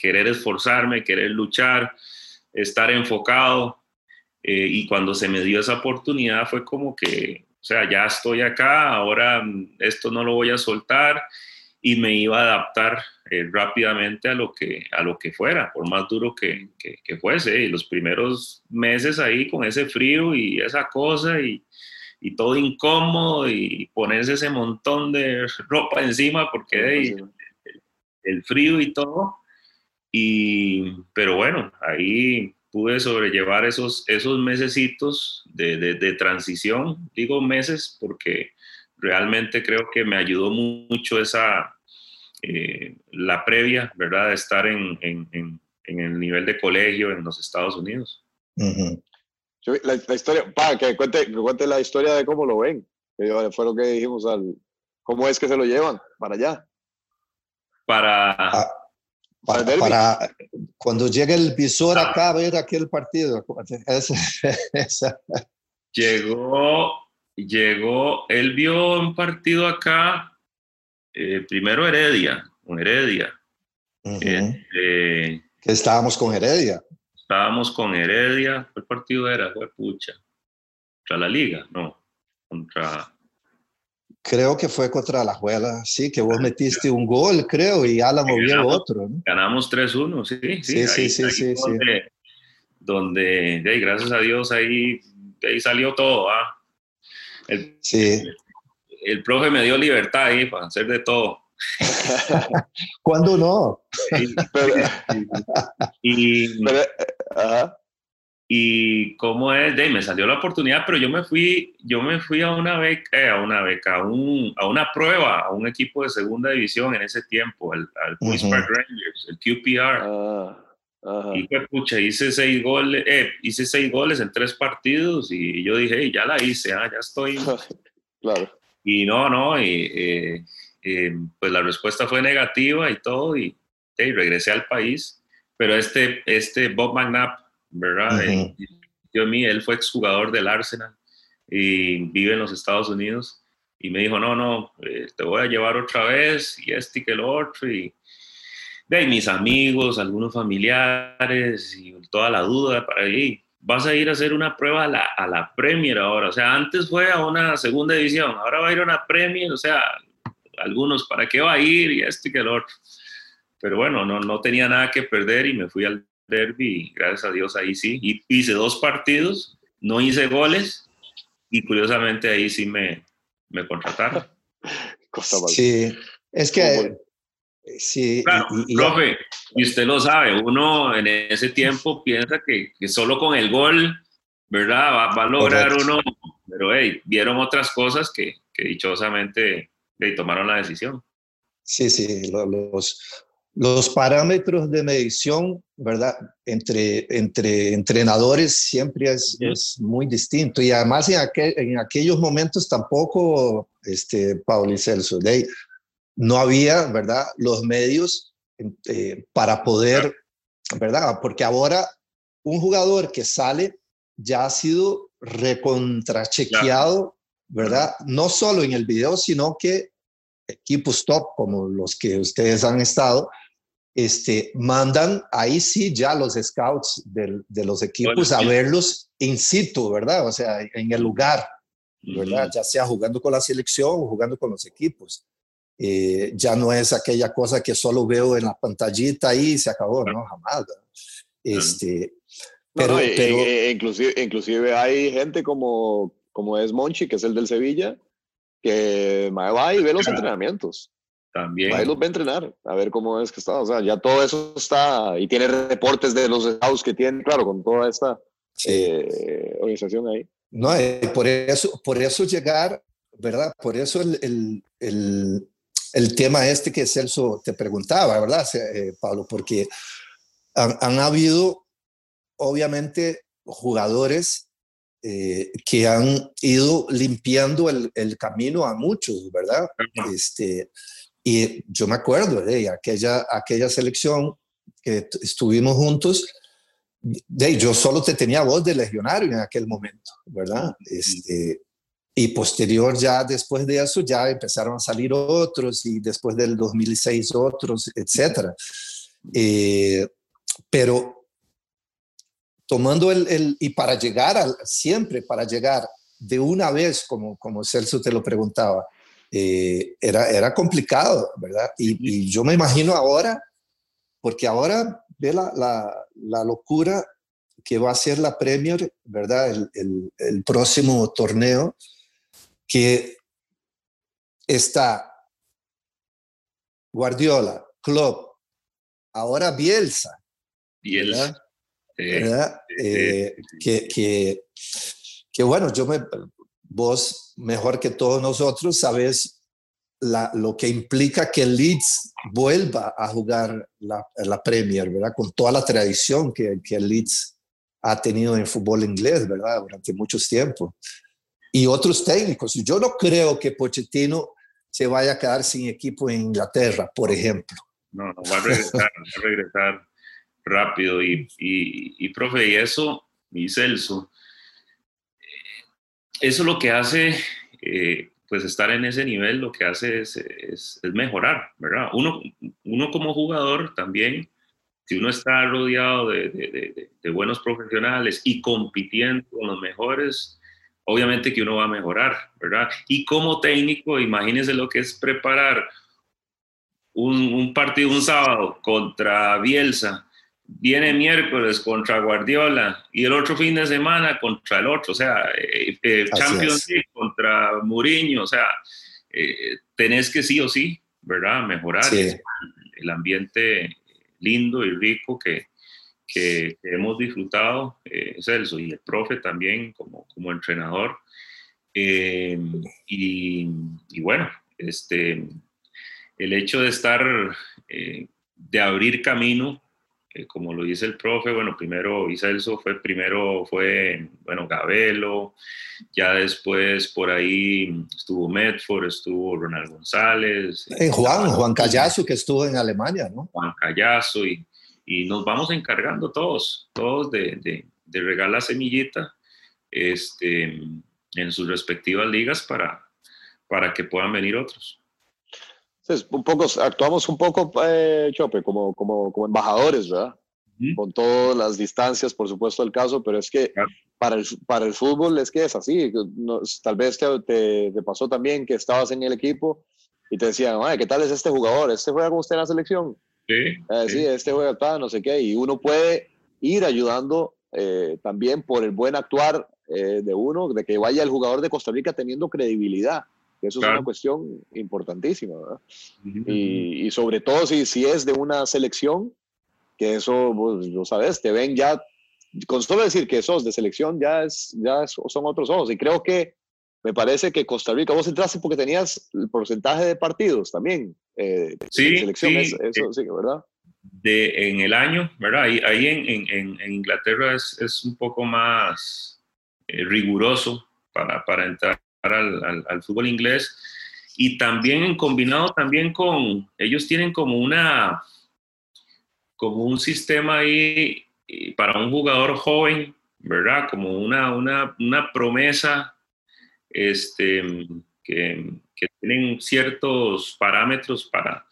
querer esforzarme, querer luchar, estar enfocado. y cuando se me dio esa oportunidad fue como que, o sea, ya estoy acá, ahora esto no lo voy a soltar y me iba a adaptar eh, rápidamente a lo, que, a lo que fuera, por más duro que, que, fuese. Y los primeros meses ahí con ese frío y esa cosa y, y, todo incómodo y ponerse ese montón de ropa encima porque el, frío y todo. Y, pero bueno, ahí pude sobrellevar esos, esos mesecitos de, de, de transición, digo meses porque realmente creo que me ayudó mucho esa, eh, la previa, ¿verdad? De estar en, en, en, el nivel de colegio en los Estados Unidos. la, historia, para que cuente, que cuente la historia de cómo lo ven, que fue lo que dijimos, al, cómo es que se lo llevan para allá. Para... Ah, para, para, cuando llegue el visor acá a ver aquel partido. [laughs] Llegó llegó, él vio un partido acá, eh, primero Heredia, con Heredia. Este, estábamos con Heredia. Estábamos con Heredia, ¿qué partido era? Fue pucha. ¿Contra la liga? No, contra... Creo que fue contra la Juela, sí, que vos metiste un gol, creo, y Alan movió otro. Ganamos 3-1, sí, sí. Sí, sí, sí, donde, sí. gracias a Dios, ahí, ahí salió todo, ¿ah? El, sí. El, profe me dio libertad ahí para hacer de todo. [laughs] ¿Cuándo no? y, [laughs] y cómo es, de, me salió la oportunidad, pero yo me fui, yo me fui a una beca, eh, a una beca, a, un, a, una prueba, a un equipo de segunda división en ese tiempo, al, al Rangers, el QPR. Ah. Y pues, pucha, hice seis goles, eh, hice seis goles en tres partidos y yo dije, ya la hice, ah, ya estoy. [laughs] claro. Y no, no, y, eh, eh, pues la respuesta fue negativa y todo, y regresé al país. Pero este, este Bob McNabb, ¿verdad? yo a mí, él fue exjugador del Arsenal y vive en los Estados Unidos. Y me dijo, no, no, te voy a llevar otra vez, y este y que el otro. Y, de mis amigos, algunos familiares y toda la duda para ahí. Vas a ir a hacer una prueba a la, a la Premier ahora. O sea, antes fue a una segunda división, ahora va a ir a una Premier. O sea, algunos, ¿para qué va a ir? Y esto y que el otro. Pero bueno, no, no tenía nada que perder y me fui al derby y gracias a Dios ahí sí. Y hice dos partidos, no hice goles y curiosamente ahí sí me, me contrataron. [laughs] sí, es que Sí, claro, y, profe, y usted lo sabe, uno en ese tiempo piensa que, que solo con el gol, ¿verdad? Va, a lograr uno, pero hey, vieron otras cosas que, que dichosamente hey, tomaron la decisión. Sí, sí, los, los parámetros de medición, ¿verdad? Entre, entre entrenadores siempre es, es muy distinto. Y además en, aquel, en aquellos momentos tampoco, este, Paul y Celso, de, no había, ¿verdad?, los medios eh, para poder, ¿verdad? Porque ahora un jugador que sale ya ha sido recontrachequeado, ¿verdad? No solo en el video, sino que equipos top como los que ustedes han estado, este, mandan ahí sí ya los scouts de, los equipos a verlos in situ, ¿verdad? O sea, en el lugar, ¿verdad? Ya sea jugando con la selección o jugando con los equipos. Eh, ya no es aquella cosa que solo veo en la pantallita y se acabó, ¿no? Jamás. Este, pero, inclusive, inclusive hay gente como, como es Monchi, que es el del Sevilla, que va y ve los entrenamientos. También. Va y los va a entrenar, a ver cómo es que está. O sea, ya todo eso está, y tiene reportes de los scouts que tienen, claro, con toda esta eh, organización ahí. No, por, eso, por eso llegar ¿verdad? Por eso el, el, el, tema este que Celso te preguntaba, ¿verdad, eh, Pablo? Porque han, han habido, obviamente, jugadores eh, que han ido limpiando el, el, camino a muchos, ¿verdad? Este, y yo me acuerdo de aquella, aquella selección que estuvimos juntos, de, yo solo te tenía voz de legionario en aquel momento, ¿verdad? Este, y posterior ya después de eso ya empezaron a salir otros y después del 2006 otros, etcétera. Eh, pero tomando el, y para llegar al, siempre para llegar de una vez, como, como Celso te lo preguntaba, eh, era, era complicado, ¿verdad? Y, yo me imagino ahora, porque ahora ve la, la, la, locura que va a ser la Premier, ¿verdad? El, el, el próximo torneo, que está Guardiola, Klopp, ahora Bielsa. Bielsa. ¿verdad? Eh, que, que, que, bueno, yo me, vos mejor que todos nosotros sabes la, lo que implica que Leeds vuelva a jugar la, la Premier, ¿verdad? Con toda la tradición que, que Leeds ha tenido en fútbol inglés, ¿verdad? Durante muchos tiempos. Y otros técnicos. Yo no creo que Pochettino se vaya a quedar sin equipo en Inglaterra, por ejemplo. No, no va a regresar, va a regresar rápido. Y, y, y, profe, y eso, y Celso, eso lo que hace, eh, pues estar en ese nivel, lo que hace es, es, es, mejorar, ¿verdad? Uno, uno como jugador también, si uno está rodeado de, de, de, buenos profesionales y compitiendo con los mejores, obviamente que uno va a mejorar, ¿verdad? Y como técnico, imagínense lo que es preparar un, un partido un sábado contra Bielsa, viene miércoles contra Guardiola y el otro fin de semana contra el otro, o sea, eh, eh, Champions League contra Mourinho, o sea, eh, tenés que sí o sí, ¿verdad? Mejorar sí. el ambiente lindo y rico que, que, que hemos disfrutado, eh, Celso, y el profe también como, como entrenador. Eh, y, y, bueno, este, el hecho de estar, eh, de abrir camino eh, como lo dice el profe, bueno, primero Iselso fue primero, fue, bueno, Gabelo, ya después por ahí estuvo Medford, estuvo Ronald González. Eh, Juan, Juan Callazo, que estuvo en Alemania, ¿no? Juan Callazo, y, y nos vamos encargando todos, todos de, de, de regar la semillita este, en sus respectivas ligas para, para que puedan venir otros. Entonces, un poco, actuamos un poco, eh, Chope, como, como, como embajadores, ¿verdad? Con todas las distancias, por supuesto, del caso, pero es que claro. para, el, para el fútbol es que es así. Tal vez te, te, te, pasó también que estabas en el equipo y te decían, ¿qué tal es este jugador? ¿Este juega con usted en la selección? Sí, eh, sí. sí este juega acá, no sé qué. Y uno puede ir ayudando eh, también por el buen actuar eh, de uno, de que vaya el jugador de Costa Rica teniendo credibilidad eso claro. es una cuestión importantísima, ¿verdad? Uh -huh. y, y, sobre todo si, si es de una selección, que eso, pues, lo sabes, te ven ya, con solo decir que sos de selección, ya, es, ya son otros ojos. Y creo que me parece que Costa Rica, vos entraste porque tenías el porcentaje de partidos también. Eh, sí, selección, sí, es, eso, eh, sí, ¿verdad? De, en el año, ¿verdad? Ahí, ahí en, en, en, Inglaterra es, es un poco más eh, riguroso para, para entrar al, al, al, fútbol inglés y también combinado también con, ellos tienen como una, como un sistema ahí para un jugador joven, ¿verdad? Como una, una, una promesa este, que, que, tienen ciertos parámetros para,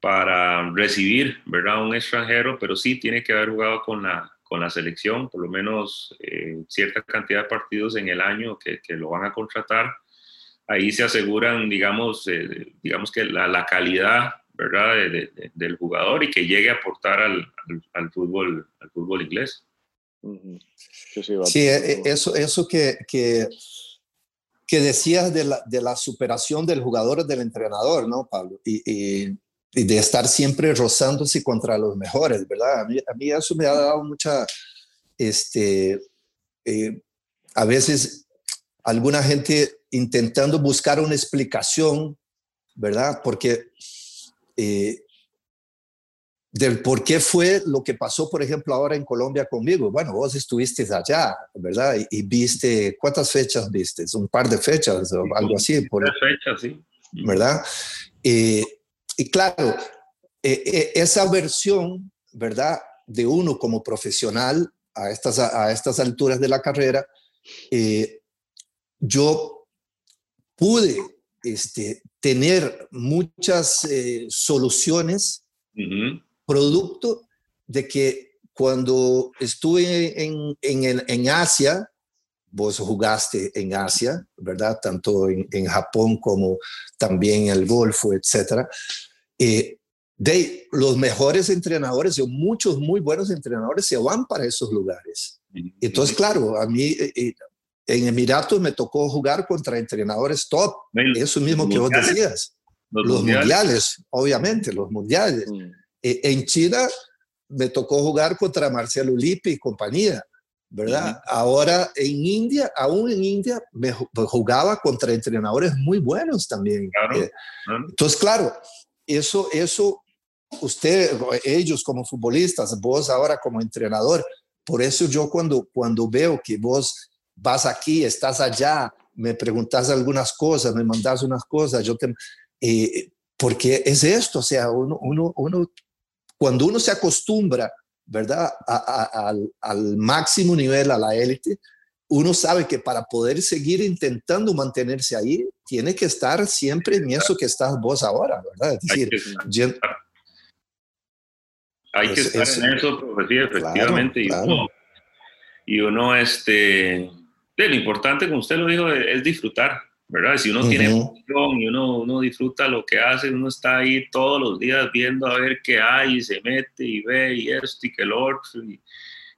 para recibir, ¿verdad? Un extranjero, pero sí tiene que haber jugado con la, con la selección, por lo menos eh, cierta cantidad de partidos en el año que, que, lo van a contratar. Ahí se aseguran, digamos, eh, digamos que la, la calidad ¿verdad? De, de, del jugador y que llegue a aportar al, al, al fútbol, al fútbol inglés. Sí, sí, eh, eso, eso que, que, que decías de la, de la, superación del jugador del entrenador, ¿no, Pablo? Y, de estar siempre rozándose contra los mejores, ¿verdad? A mí, a mí eso me ha dado mucha, este, eh, a veces alguna gente intentando buscar una explicación, ¿verdad? Porque eh, del por qué fue lo que pasó, por ejemplo, ahora en Colombia conmigo. Bueno, vos estuviste allá, ¿verdad? Y, viste, ¿cuántas fechas viste? Un par de fechas o algo así. Por, fechas, sí. ¿Verdad? Eh, y claro, eh, eh, esa versión, ¿verdad? De uno como profesional a estas, a estas alturas de la carrera, yo pude este, tener muchas soluciones producto de que cuando estuve en, en, Asia, vos jugaste en Asia, ¿verdad? Tanto en, en Japón como también en el Golfo, etcétera. Eh, de los mejores entrenadores, o muchos muy buenos entrenadores se van para esos lugares. Entonces, claro, a mí eh, eh, en Emiratos me tocó jugar contra entrenadores top, eso mismo que vos decías. Los, mundiales. obviamente, los mundiales. Mm. Eh, en China me tocó jugar contra Marcelo Lippi y compañía, ¿verdad? Ahora en India, aún en India, me jugaba contra entrenadores muy buenos también. Eh, entonces, claro, eso, eso, usted, ellos como futbolistas, vos ahora como entrenador, por eso yo cuando, cuando veo que vos vas aquí, estás allá, me preguntas algunas cosas, me mandas unas cosas, yo te... Eh, porque es esto, o sea, uno, uno, uno cuando uno se acostumbra, ¿verdad? al, máximo nivel, a la élite, uno sabe que para poder seguir intentando mantenerse ahí, tiene que estar siempre en eso que estás vos ahora, ¿verdad? Es decir, hay que, estar en eso, profesor, efectivamente. y, uno, y uno, este, lo importante, como usted lo dijo, es disfrutar. ¿Verdad? Si uno tiene emoción y uno, uno, disfruta lo que hace, uno está ahí todos los días viendo a ver qué hay, y se mete y ve y esto y que lo otro, y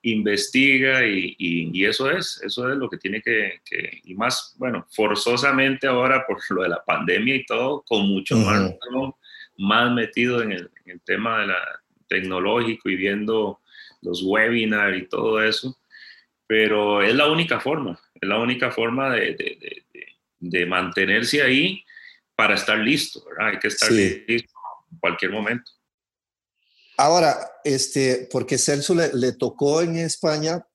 investiga y, y, eso es, eso es lo que tiene que, que, y más, bueno, forzosamente ahora por lo de la pandemia y todo, con mucho más, más metido en el, en el tema de la tecnológico y viendo los webinars y todo eso, pero es la única forma, es la única forma de, de de mantenerse ahí para estar listo, ¿verdad? Hay que estar listo en cualquier momento. Ahora, este, porque Celso le, tocó en España,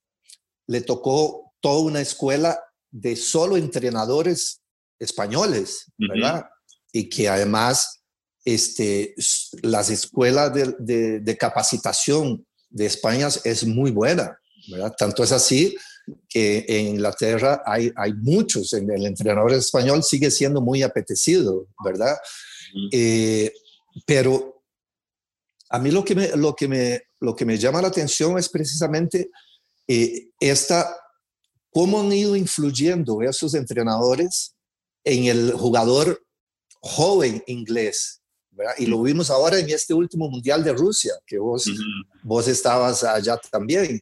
le tocó toda una escuela de solo entrenadores españoles, ¿verdad? Y que además este, las escuelas de, de, capacitación de España es muy buena, ¿verdad? Tanto es así que en Inglaterra hay, hay muchos, en el entrenador español sigue siendo muy apetecido, ¿verdad? Eh, pero a mí lo que, me, lo, que me, lo que me llama la atención es precisamente eh, esta, cómo han ido influyendo esos entrenadores en el jugador joven inglés. ¿verdad? Y lo vimos ahora en este último Mundial de Rusia, que vos, vos estabas allá también.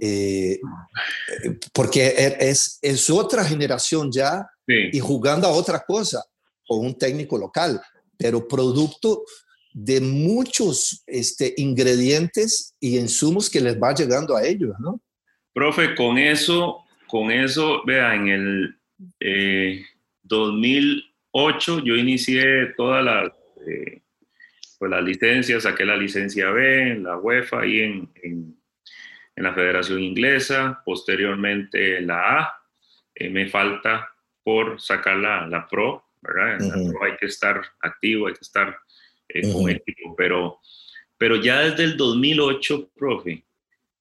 Eh, porque e, es, es otra generación ya y jugando a otra cosa con un técnico local, pero producto de muchos este, ingredientes y insumos que les va llegando a ellos, ¿no? Profe, con eso, con eso, vea, en el 2008 eh, yo inicié todas las, eh, pues las licencias, saqué la licencia B en la UEFA y en en la Federación Inglesa, posteriormente la A. Eh, me falta por sacar la, la Pro, ¿verdad? En la Pro hay que estar activo, hay que estar eh, con equipo, pero, pero ya desde el 2008, profe,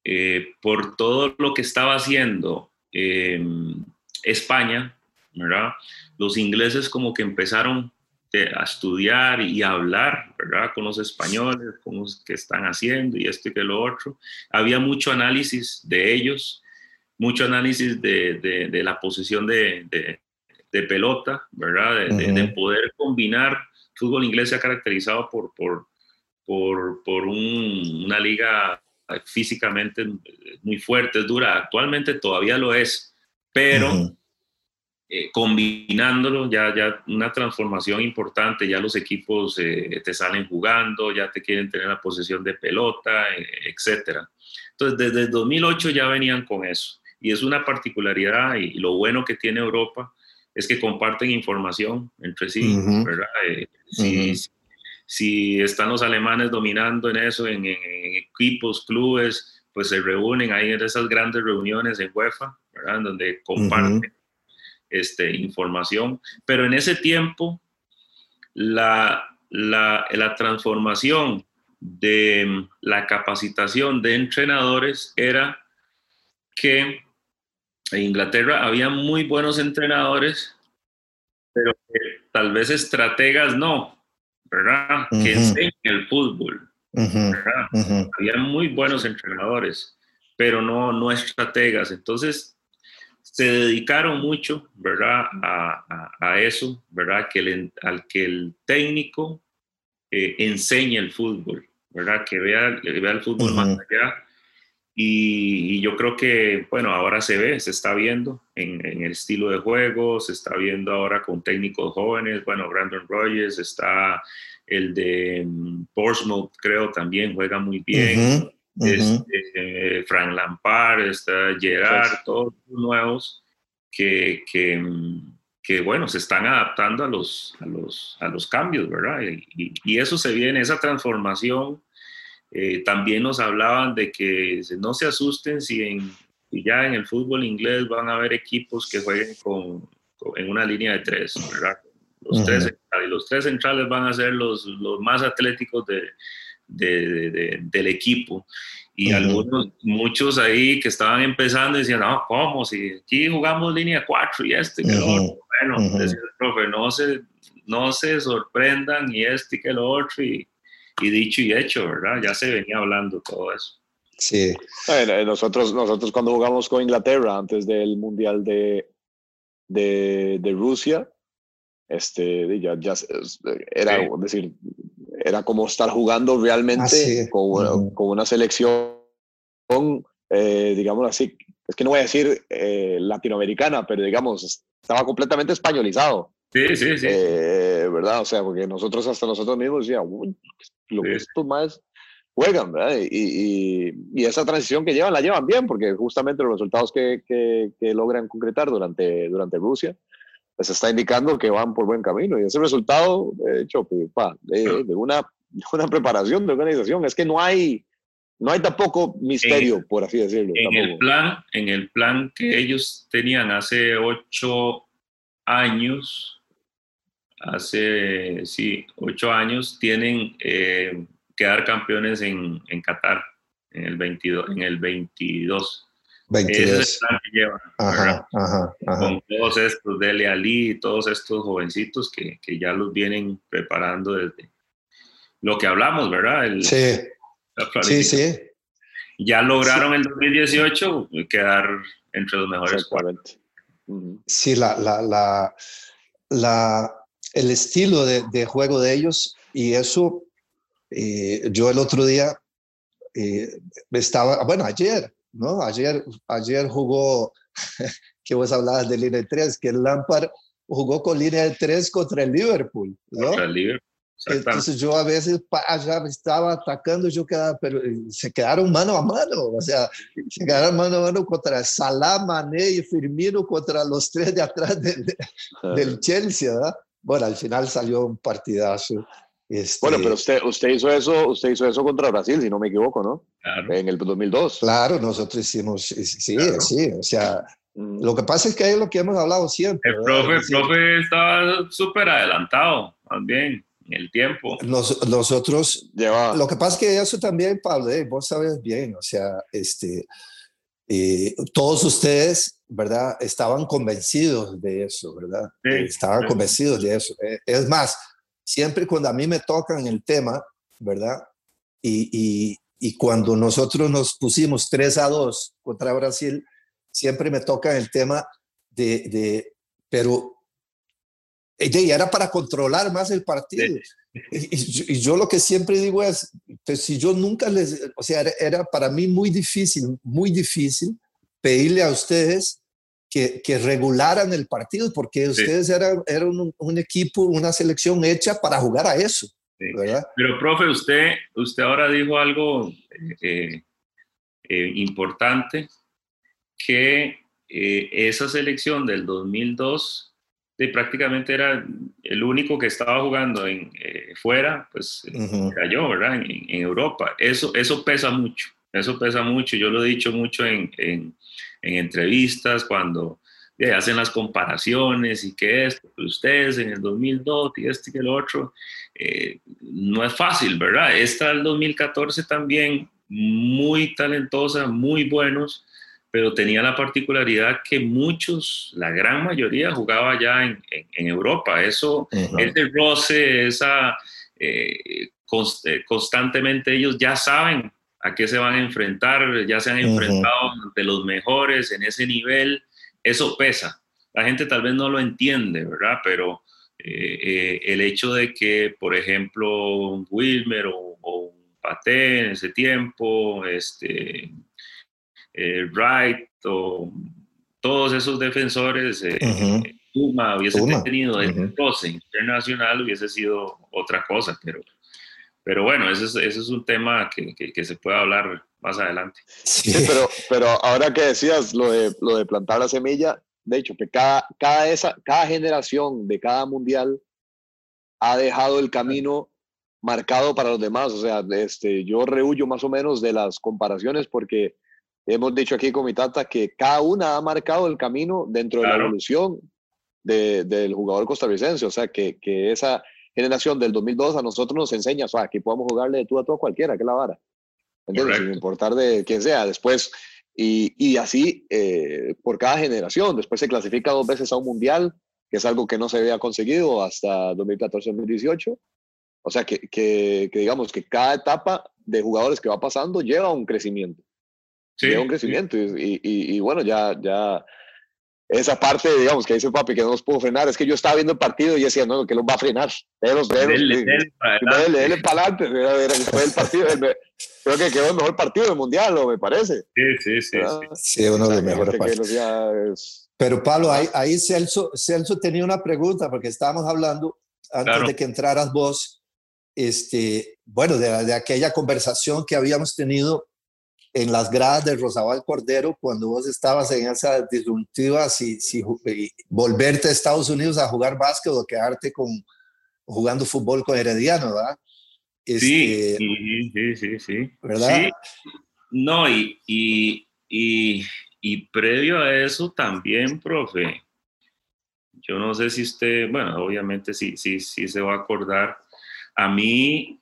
eh, por todo lo que estaba haciendo em, España, ¿verdad? Los ingleses como que empezaron a estudiar y hablar, ¿verdad? Con los españoles, con los que están haciendo y esto y que lo otro. Había mucho análisis de ellos, mucho análisis de, de, la posición de, de, pelota, ¿verdad? De, poder combinar. Fútbol inglés se ha caracterizado por, por, por, por un, una liga físicamente muy fuerte, dura. Actualmente todavía lo es, pero... Eh, combinándolo, ya, ya una transformación importante, ya los equipos eh, te salen jugando, ya te quieren tener la posesión de pelota, eh, etcétera. Entonces, desde el 2008 ya venían con eso. Y es una particularidad y, lo bueno que tiene Europa es que comparten información entre sí, ¿verdad? Eh, si, están los alemanes dominando en eso, en, equipos, clubes, pues se reúnen ahí en esas grandes reuniones en UEFA, ¿verdad? En donde comparten este, información. Pero en ese tiempo, la, la, la transformación de la capacitación de entrenadores era que en Inglaterra había muy buenos entrenadores, pero tal vez estrategas no, ¿verdad? Que enseñan el fútbol, ¿verdad? Había muy buenos entrenadores, pero no, no estrategas. Entonces, se dedicaron mucho, ¿verdad? A, eso, ¿verdad? Que el, al que el técnico eh, enseñe el fútbol, ¿verdad? Que vea, vea el fútbol más allá y, yo creo que, bueno, ahora se ve, se está viendo en, el estilo de juego, se está viendo ahora con técnicos jóvenes, bueno, Brandon Rogers, está el de mm, Portsmouth, creo, también juega muy bien. Este, Frank Lampard, está Gerard, pues todos nuevos que, que, que, bueno, se están adaptando a los, a los, a los cambios, ¿verdad? Y, y eso se viene, esa transformación eh, también nos hablaban de que no se asusten si, en, ya en el fútbol inglés van a haber equipos que jueguen con, en una línea de tres, ¿verdad? Los, tres centrales, los tres centrales van a ser los, los más atléticos de, de, del equipo. Y algunos, muchos ahí que estaban empezando decían, no, ¿cómo? Si aquí jugamos línea 4 y este, que lo otro. Bueno, decía el profe, no se, no se sorprendan y este que lo otro. Y, y dicho y hecho, ¿verdad? Ya se venía hablando todo eso. Sí. nosotros, nosotros cuando jugamos con Inglaterra antes del Mundial de, de, de Rusia, este, ya, ya era, decir, era como estar jugando realmente con, con, una selección, eh, digamos así, es que no voy a decir eh, latinoamericana, pero digamos, estaba completamente españolizado. Sí, sí, sí. Eh, ¿Verdad? O sea, porque nosotros hasta nosotros mismos decíamos, lo que estos más juegan, ¿verdad? Y, y, esa transición que llevan, la llevan bien, porque justamente los resultados que, que, logran concretar durante, durante Rusia, les está indicando que van por buen camino. Y ese resultado, de hecho, pues, de, de, una, una preparación de organización, es que no hay, no hay tampoco misterio, por así decirlo. En el, plan, en el plan que ellos tenían hace ocho años, hace, sí, ocho años, tienen eh, quedar campeones en, en, Qatar en el 22. En el 22. 22. Ese es el plan que llevan. Ajá, ajá, Con todos estos, Dele Ali, todos estos jovencitos que, que, ya los vienen preparando desde lo que hablamos, ¿verdad? El, sí. Sí, sí. Ya lograron el 2018 quedar entre los mejores cuatro. Sí, la, la, la, la el estilo de, juego de ellos y eso, eh, yo el otro día eh, estaba, bueno, ayer, ¿no? Ayer, ayer jugó, [laughs] que vos hablabas de línea de tres, que el Lampard jugó con línea de tres contra el Liverpool, ¿no? Contra el Liverpool. Entonces yo a veces allá estaba atacando, yo quedaba, pero eh, se quedaron mano a mano, o sea, se quedaron mano a mano contra Salah, Mané y Firmino contra los tres de atrás del Chelsea, ¿verdad? bueno, al final salió un partidazo. Este, bueno, pero usted, usted hizo eso, usted hizo eso contra Brasil, si no me equivoco, ¿no? Claro. En el 2002. Claro, nosotros hicimos, sí, sí, o sea, mm. lo que pasa es que es lo que hemos hablado siempre. El profe, el profe estaba súper adelantado también en el tiempo. Nos, nosotros, Lleva. lo que pasa es que eso también, Pablo, eh, vos sabes bien, o sea, este, eh, todos ustedes ¿verdad? Estaban convencidos de eso, ¿verdad? Estaban convencidos de eso. Eh, es más, siempre cuando a mí me tocan el tema, ¿verdad? Y, y, y cuando nosotros nos pusimos 3 a 2 contra Brasil, siempre me tocan el tema de, de pero ella era para controlar más el partido. Y, y, yo lo que siempre digo es, pues, si yo nunca les, o sea, era, era, para mí muy difícil, muy difícil pedirle a ustedes que, que regularan el partido, porque ustedes eran, eran un, equipo, una selección hecha para jugar a eso. ¿verdad? Pero, profe, usted, usted ahora dijo algo eh, eh, importante, que eh, esa selección del 2002 prácticamente era el único que estaba jugando en, eh, fuera, pues era yo, ¿verdad? En, en, Europa. Eso, eso pesa mucho, eso pesa mucho. Yo lo he dicho mucho en, en entrevistas cuando hacen las comparaciones y que esto, ustedes en el 2002 y este y el otro, eh, no es fácil, ¿verdad? Esta del 2014 también, muy talentosa, muy buenos, pero tenía la particularidad que muchos, la gran mayoría, jugaba ya en, en, Europa. Eso, ese roce, esa, eh, eh, constantemente ellos ya saben a qué se van a enfrentar, ya se han enfrentado de los mejores en ese nivel, eso pesa. La gente tal vez no lo entiende, ¿verdad? Pero eh, el hecho de que, por ejemplo, Wilmer o, o Paté en ese tiempo, este, eh, Wright o todos esos defensores, eh, Puma hubiese tenido el roce internacional, hubiese sido otra cosa, pero, pero bueno, ese es, ese es un tema que, que, se puede hablar más adelante. Sí, pero, [laughs] pero ahora que decías lo de, lo de plantar la semilla, de hecho, que cada, cada, esa, cada generación de cada mundial ha dejado el camino marcado para los demás. O sea, este, yo rehuyo más o menos de las comparaciones porque hemos dicho aquí con mi tata que cada una ha marcado el camino dentro de la evolución del jugador costarricense. O sea, que, que, esa generación del 2002 a nosotros nos enseña, o sea, que podemos jugarle de tú a tú a cualquiera, que la vara. ¿Entiendes? Sin importar de quién sea. Después, y, y así eh, por cada generación. Después se clasifica dos veces a un mundial, que es algo que no se había conseguido hasta 2014-2018. O sea, que, que, que digamos que cada etapa de jugadores que va pasando lleva un crecimiento sí, un crecimiento. Y, y, y, bueno, ya, ya esa parte, digamos, que dice papi que no nos pudo frenar, es que yo estaba viendo el partido y decía, no, que los va a frenar. Delos, delos. Dele para adelante. Fue el partido, creo que quedó el mejor partido del mundial, me parece. Sí, sí, sí. Sí, uno de los mejores partidos. Pero Pablo, ahí, ahí Celso, Celso tenía una pregunta, porque estábamos hablando antes de que entraras vos, este, bueno, de, de aquella conversación que habíamos tenido en las gradas del Rosabal Cordero cuando vos estabas en esa disyuntiva si, si volverte a Estados Unidos a jugar básquet o quedarte con, jugando fútbol con Herediano, ¿verdad? sí, este, sí, sí, sí, ¿Verdad? No, y, y, y, y previo a eso también, profe, yo no sé si usted, bueno, obviamente sí, sí, sí se va a acordar. A mí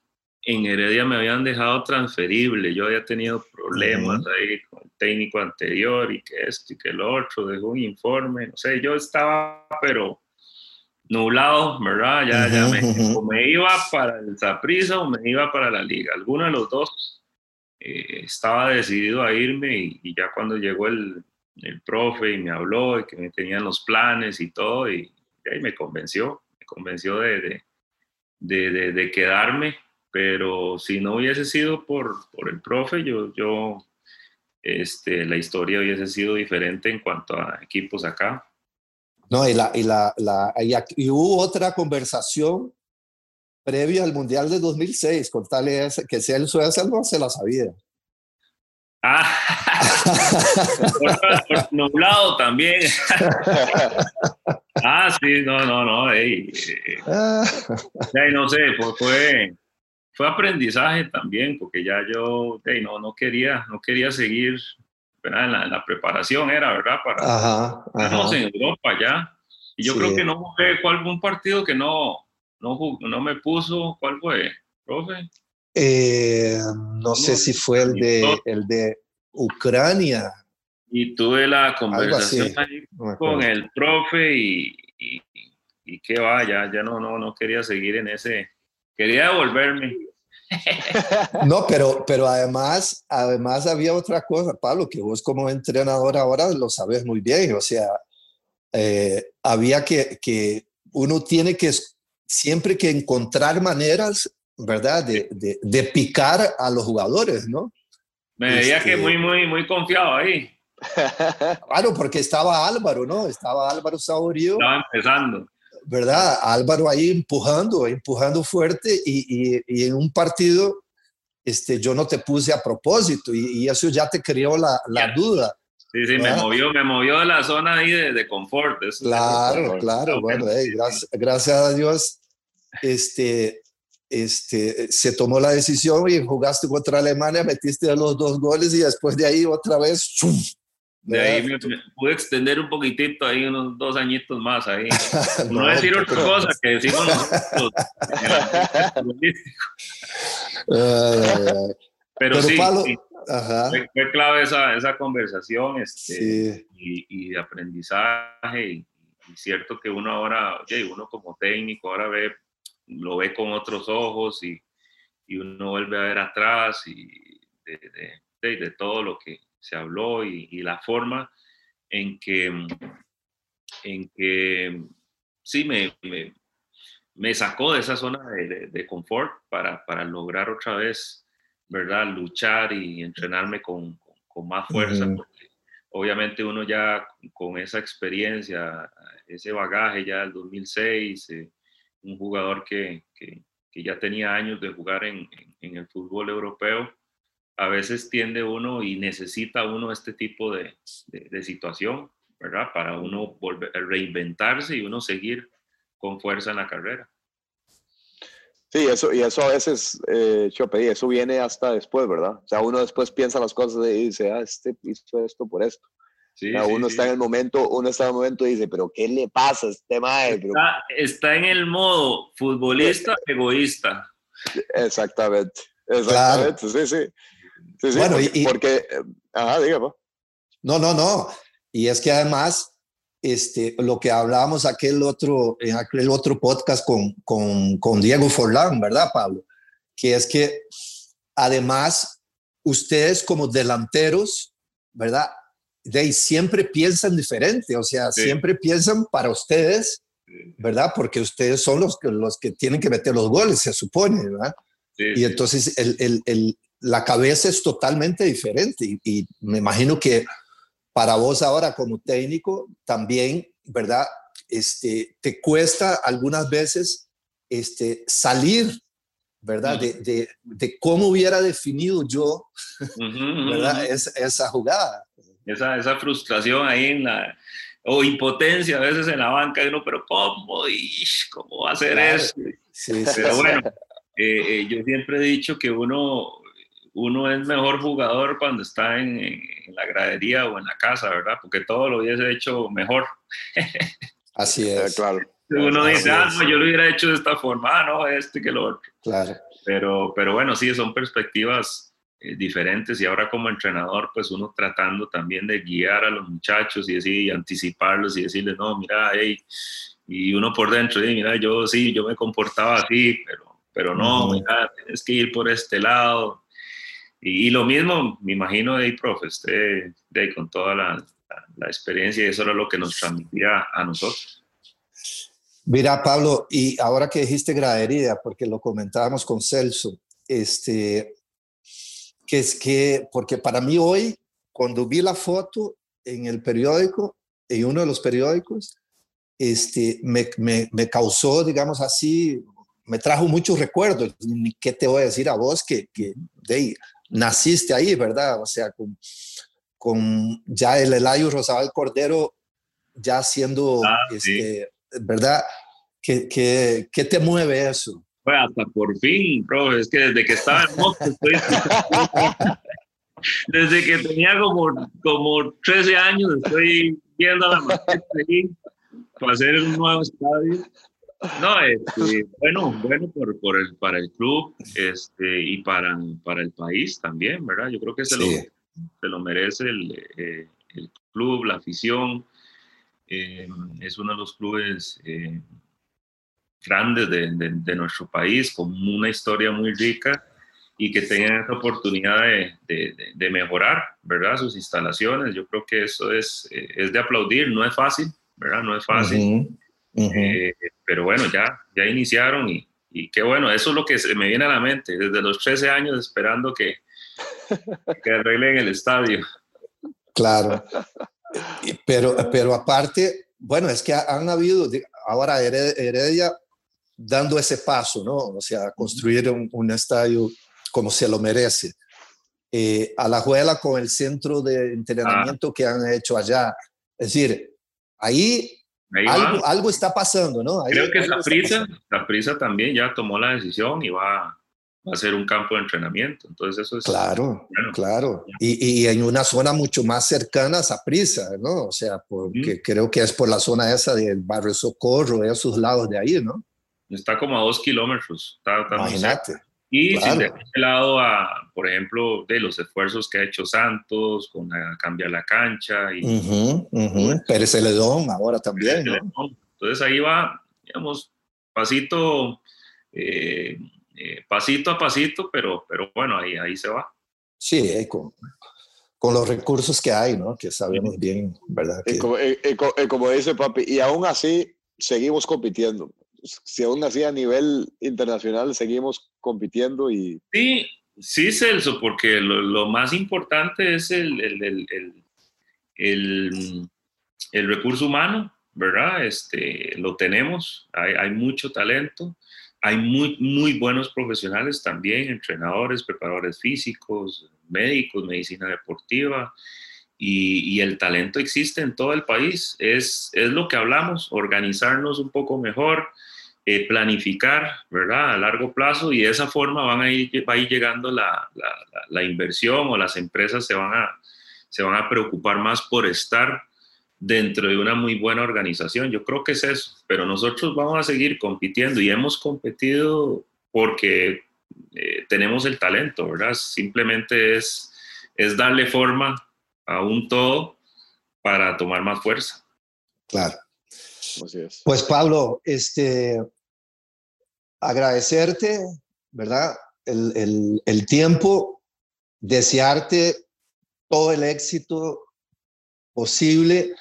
en Heredia me habían dejado transferible, yo había tenido problemas ahí con el técnico anterior y que esto y que el otro, dejó un informe, no sé, yo estaba pero nublado, ¿verdad? Ya, ya me, o me iba para el Zaprisa o me iba para la liga, alguno de los dos eh, estaba decidido a irme y, ya cuando llegó el, el, profe y me habló y que me tenían los planes y todo y, ahí me convenció, me convenció de, de, de, de quedarme pero si no hubiese sido por, por el profe, yo, yo este, la historia hubiese sido diferente en cuanto a equipos acá. No, y, la, y, la, la, y, hubo otra conversación previa al Mundial de 2006, con tal que sea el Suecia no se la sabía. Ah, [laughs] nublado también. [laughs] ah, sí, no, no, no. Ey, ah. [laughs] no sé, fue, fue aprendizaje también, porque ya yo no, no, quería, no quería seguir En, la, preparación, era, ¿verdad? Para ajá, en Europa ya. Y yo creo que no jugué, ¿cuál fue un partido que no, no, no me puso? ¿Cuál fue, profe? Eh, no, sé si fue el de, el de Ucrania. Y tuve la conversación ahí con el profe y, y, y, qué va, ya, ya no, no, no quería seguir en ese, quería devolverme. No, pero, pero además, además había otra cosa, Pablo, que vos como entrenador ahora lo sabes muy bien, o sea, eh, había que, que uno tiene que siempre que encontrar maneras, ¿verdad? De, de, picar a los jugadores, ¿no? Me veía que este muy, muy, muy confiado ahí. Claro, porque estaba Álvaro, ¿no? Estaba Álvaro Saborío. Estaba empezando. ¿Verdad? Álvaro ahí empujando, empujando fuerte y, y, en un partido este, yo no te puse a propósito y, eso ya te creó la, la duda. Sí, sí, me movió, me movió de la zona ahí de, de confort. claro, claro, bueno, gracias, gracias a Dios, este, este, se tomó la decisión y jugaste contra Alemania, metiste los dos goles y después de ahí otra vez de ahí me, pude extender un poquitito, ahí unos dos añitos más ahí. [laughs] no, decir otra cosa que decimos nosotros. [laughs] pero, sí, Fue, clave esa, esa conversación este, y, y, de aprendizaje. Y, cierto que uno ahora, oye, uno como técnico ahora ve, lo ve con otros ojos y, y uno vuelve a ver atrás y de, de, de todo lo que, se habló y, la forma en que, en que sí me, me, sacó de esa zona de, confort para, para, lograr otra vez, ¿verdad? Luchar y entrenarme con, con, más fuerza. porque obviamente uno ya con esa experiencia, ese bagaje ya del 2006, eh, un jugador que, que, que, ya tenía años de jugar en, en el fútbol europeo, a veces tiende uno y necesita uno este tipo de, de, situación, ¿verdad? Para uno volver, reinventarse y uno seguir con fuerza en la carrera. Sí, eso, y eso a veces, eh, Chope, eso viene hasta después, ¿verdad? O sea, uno después piensa las cosas y dice, ah, este hizo esto por esto. Sí, uno está en el momento, uno está en el momento y dice, pero ¿qué le pasa a este mae? Está, está, en el modo futbolista egoísta. Exactamente, exactamente, sí, sí bueno, y, porque, ajá, dígame. No, no, no. Y es que además, este, lo que hablábamos aquel otro, en aquel otro podcast con, con, con Diego Forlán, ¿verdad, Pablo? Que es que además ustedes como delanteros, ¿verdad? De siempre piensan diferente, o sea, siempre piensan para ustedes, ¿verdad? Porque ustedes son los que, los que tienen que meter los goles, se supone, ¿verdad? y entonces el, el, el, la cabeza es totalmente diferente y, me imagino que para vos ahora como técnico también, ¿verdad? Este, te cuesta algunas veces este, salir, ¿verdad? De, de, cómo hubiera definido yo, ¿verdad? esa jugada. Esa, esa frustración ahí en la, o impotencia a veces en la banca, uno, pero ¿cómo? ¿Cómo va a hacer eso? Sí, pero bueno, eh, eh, yo siempre he dicho que uno, uno es mejor jugador cuando está en, la gradería o en la casa, ¿verdad? Porque todo lo hubiese hecho mejor. [laughs] Así es. claro. Uno dice, ah, no, yo lo hubiera hecho de esta forma, ah, no, este que lo otro. Claro. Pero, pero bueno, sí, son perspectivas eh, diferentes y ahora como entrenador, pues uno tratando también de guiar a los muchachos y decir, anticiparlos y decirles, no, mira, hey, y uno por dentro, mira, yo sí, yo me comportaba así, pero, pero no, mira, tienes que ir por este lado y, lo mismo, me imagino, de ahí, profe, de con toda la, la, experiencia, y eso era lo que nos transmitía a nosotros. Mira, Pablo, y ahora que dijiste gradería, porque lo comentábamos con Celso, este, que es que, porque para mí hoy, cuando vi la foto en el periódico, en uno de los periódicos, este, me, me, me causó, digamos así, me trajo muchos recuerdos. ¿Qué te voy a decir a vos? Que, que de, naciste ahí, ¿verdad? O sea, con, con ya el Elayo Rosabal Cordero ya siendo, ah, este, ¿verdad? ¿Qué, qué, qué te mueve eso? Pues hasta por fin, bro, es que desde que estaba en Moscú estoy... [laughs] desde que tenía como, como 13 años estoy viendo a la maqueta ahí para hacer un nuevo estadio no, este, bueno, bueno por, por, el, para el club este, y para, para el país también, ¿verdad? Yo creo que se, lo, se lo merece el, eh, el, club, la afición. Eh, es uno de los clubes eh, grandes de, de, nuestro país, con una historia muy rica y que tengan esa oportunidad de, de, mejorar, ¿verdad? Sus instalaciones. Yo creo que eso es, es de aplaudir, no es fácil, ¿verdad? No es fácil. Eh, pero bueno, ya, ya iniciaron y, y, qué bueno, eso es lo que se me viene a la mente, desde los 13 años esperando que, [laughs] que arreglen el estadio. Claro, [laughs] pero, pero aparte, bueno, es que han habido, ahora Heredia dando ese paso, ¿no? O sea, construir un, un estadio como se lo merece. eh, Alajuela con el centro de entrenamiento que han hecho allá. Es decir, ahí, algo, algo, está pasando, ¿no? Creo que la prisa, la prisa también ya tomó la decisión y va, va a ser un campo de entrenamiento. Entonces eso es... Claro, claro. Y, y, en una zona mucho más cercana a esa prisa, ¿no? O sea, porque creo que es por la zona esa del barrio Socorro, esos lados de ahí, ¿no? Está como a dos kilómetros. Imagínate. Y sin dejar de lado a, por ejemplo, de los esfuerzos que ha hecho Santos con cambiar la cancha. Y, Pérez Celedón ahora también. Entonces ahí va, digamos, pasito, eh, eh, pasito a pasito, pero, pero bueno, ahí, ahí se va. Sí, eh, con, con, los recursos que hay, ¿no? Que sabemos bien, ¿verdad? Como, como dice papi, y aún así seguimos compitiendo si aún así a nivel internacional seguimos compitiendo y... Sí, sí, Celso, porque lo, más importante es el, el, el, el, recurso humano, ¿verdad? Este, lo tenemos, hay, hay, mucho talento, hay muy, muy buenos profesionales también, entrenadores, preparadores físicos, médicos, medicina deportiva. Y, y, el talento existe en todo el país. Es, es lo que hablamos, organizarnos un poco mejor, eh, planificar, ¿verdad? A largo plazo y de esa forma van a ir, va a ir llegando la, la, la, inversión o las empresas se van, a, se van a preocupar más por estar dentro de una muy buena organización. Yo creo que es eso, pero nosotros vamos a seguir compitiendo y hemos competido porque eh, tenemos el talento, ¿verdad? Simplemente es, es darle forma a un todo para tomar más fuerza. Claro. Pues Pablo, este, agradecerte, ¿verdad? El, el, tiempo, desearte todo el éxito posible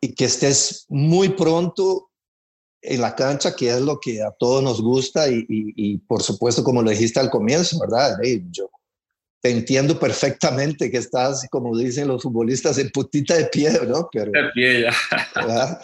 y que estés muy pronto en la cancha, que es lo que a todos nos gusta y, y, por supuesto, como lo dijiste al comienzo, ¿verdad? yo te entiendo perfectamente que estás, como dicen los futbolistas, en putita de pie, ¿no? Pero, de pie ya.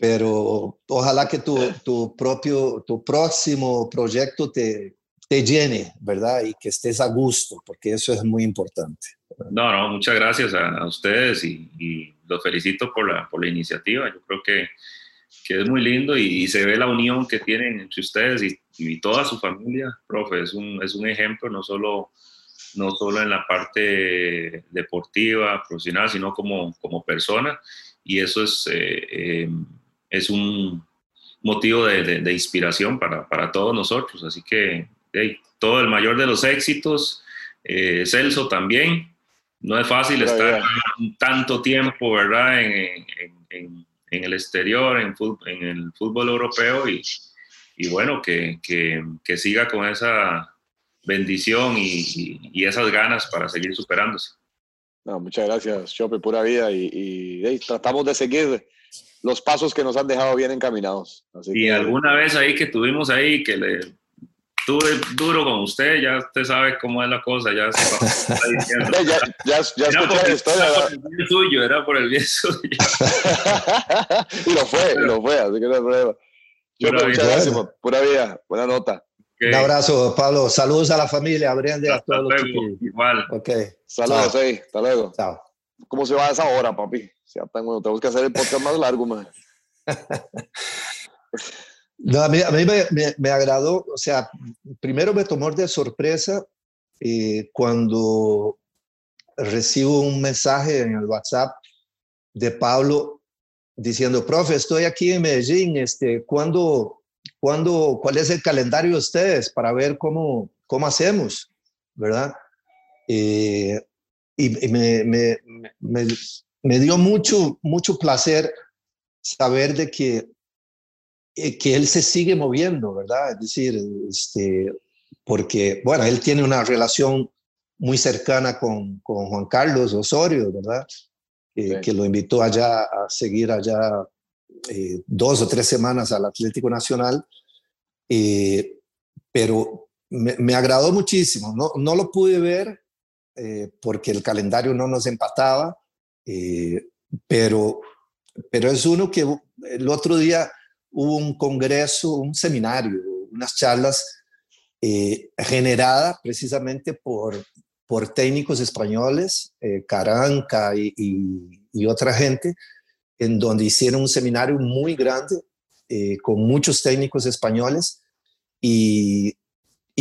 Pero ojalá que tu, tu, propio, tu próximo proyecto te, te llene, ¿verdad? Y que estés a gusto, porque eso es muy importante. No, no, muchas gracias a, ustedes y, y, los felicito por la, por la iniciativa. Yo creo que, que es muy lindo y, se ve la unión que tienen entre ustedes y, y, toda su familia, profe. Es un, es un ejemplo, no solo, no solo en la parte deportiva, profesional, sino como, como persona. Y eso es... Eh, eh, es un motivo de, inspiración para, para, todos nosotros. Así que todo el mayor de los éxitos, eh, Celso también. No es fácil estar tanto tiempo, ¿verdad? En, en, en el exterior, en, en, el fútbol europeo y, y bueno, que, que, que, siga con esa bendición y, y, esas ganas para seguir superándose. No, muchas gracias, Chope, pura vida y, y tratamos de seguir los pasos que nos han dejado bien encaminados. y alguna vez ahí que tuvimos ahí, que le tuve duro con usted, ya usted sabe cómo es la cosa, ya se [laughs] ya, ya, ya escuché la historia. Era por el bien suyo, era por el bien suyo. [laughs] y lo fue, y lo fue, así que no hay problema. Yo muchas gracias, pura vida, buena nota. Un abrazo, Pablo. Saludos a la familia, Brenda, a todos los chicos. Igual. Okay. Saludos, ahí. Hasta luego. Chao. ¿Cómo se va a esa hora, papi? sea tan bueno. Tenemos que hacer el podcast más largo, man. No, a mí, a mí me, me, agradó, o sea, primero me tomó de sorpresa eh, cuando recibo un mensaje en el WhatsApp de Pablo diciendo, profe, estoy aquí en Medellín, este, ¿cuándo, ¿cuándo, cuál es el calendario de ustedes para ver cómo, cómo hacemos? ¿Verdad? Eh, y, me, me, me, me dio mucho, mucho placer saber de que, eh, que él se sigue moviendo, ¿verdad? Es decir, este, porque, bueno, él tiene una relación muy cercana con, con Juan Carlos Osorio, ¿verdad? Que lo invitó allá a seguir allá eh, dos o tres semanas al Atlético Nacional. Eh, pero me, me, agradó muchísimo. No, no lo pude ver porque el calendario no nos empataba, eh, pero, pero es uno que el otro día hubo un congreso, un seminario, unas charlas eh, generadas precisamente por, por técnicos españoles, eh, Caranca y, y, otra gente, en donde hicieron un seminario muy grande eh, con muchos técnicos españoles y,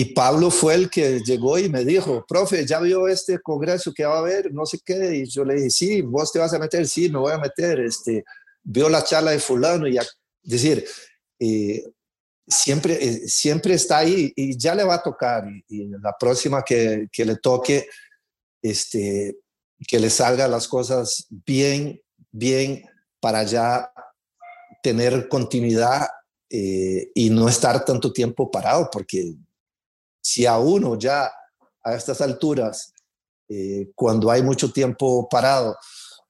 y, Pablo fue el que llegó y me dijo, profe, ¿ya vio este congreso que va a haber? No sé qué. Y yo le dije, sí, vos te vas a meter, sí, me voy a meter. Este, vio la charla de fulano y a, decir, eh, siempre, eh, siempre está ahí y ya le va a tocar. Y, la próxima que, que, le toque, este, que le salga las cosas bien, bien para ya tener continuidad eh, y no estar tanto tiempo parado, porque si a uno ya a estas alturas, eh, cuando hay mucho tiempo parado,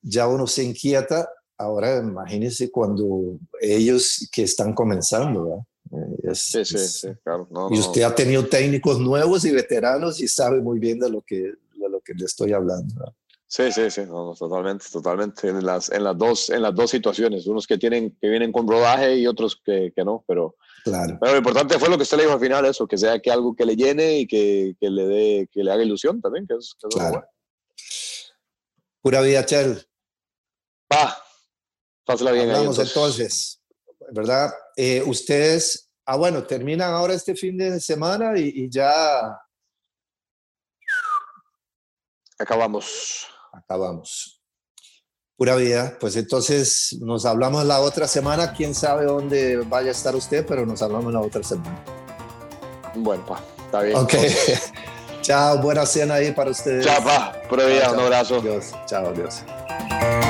ya uno se inquieta, ahora imagínense cuando ellos que están comenzando, ¿verdad? Eh, sí, sí, sí, claro. y usted ha tenido técnicos nuevos y veteranos y sabe muy bien de lo que, de lo que le estoy hablando. Sí, sí, sí, totalmente, totalmente. En las, en, las dos, en las dos situaciones, unos que, tienen, que vienen con rodaje y otros que, que no, pero, claro. pero lo importante fue lo que usted le dijo al final, eso, que sea que algo que le llene y que, que le, dé, que le haga ilusión también, que es, claro. Pura vida, Chel. Pa, pásala bien. Vamos entonces, ¿verdad? Eh, ustedes, ah, bueno, terminan ahora este fin de semana y, ya... Acabamos. Acabamos. Pura vida. Pues entonces nos hablamos la otra semana. Quién sabe dónde vaya a estar usted, pero nos hablamos la otra semana. Bueno, pa, está bien. Ok. [laughs] chao, buena cena ahí para ustedes. Chao, pa. Pura vida, un abrazo. Adiós. Chao, adiós.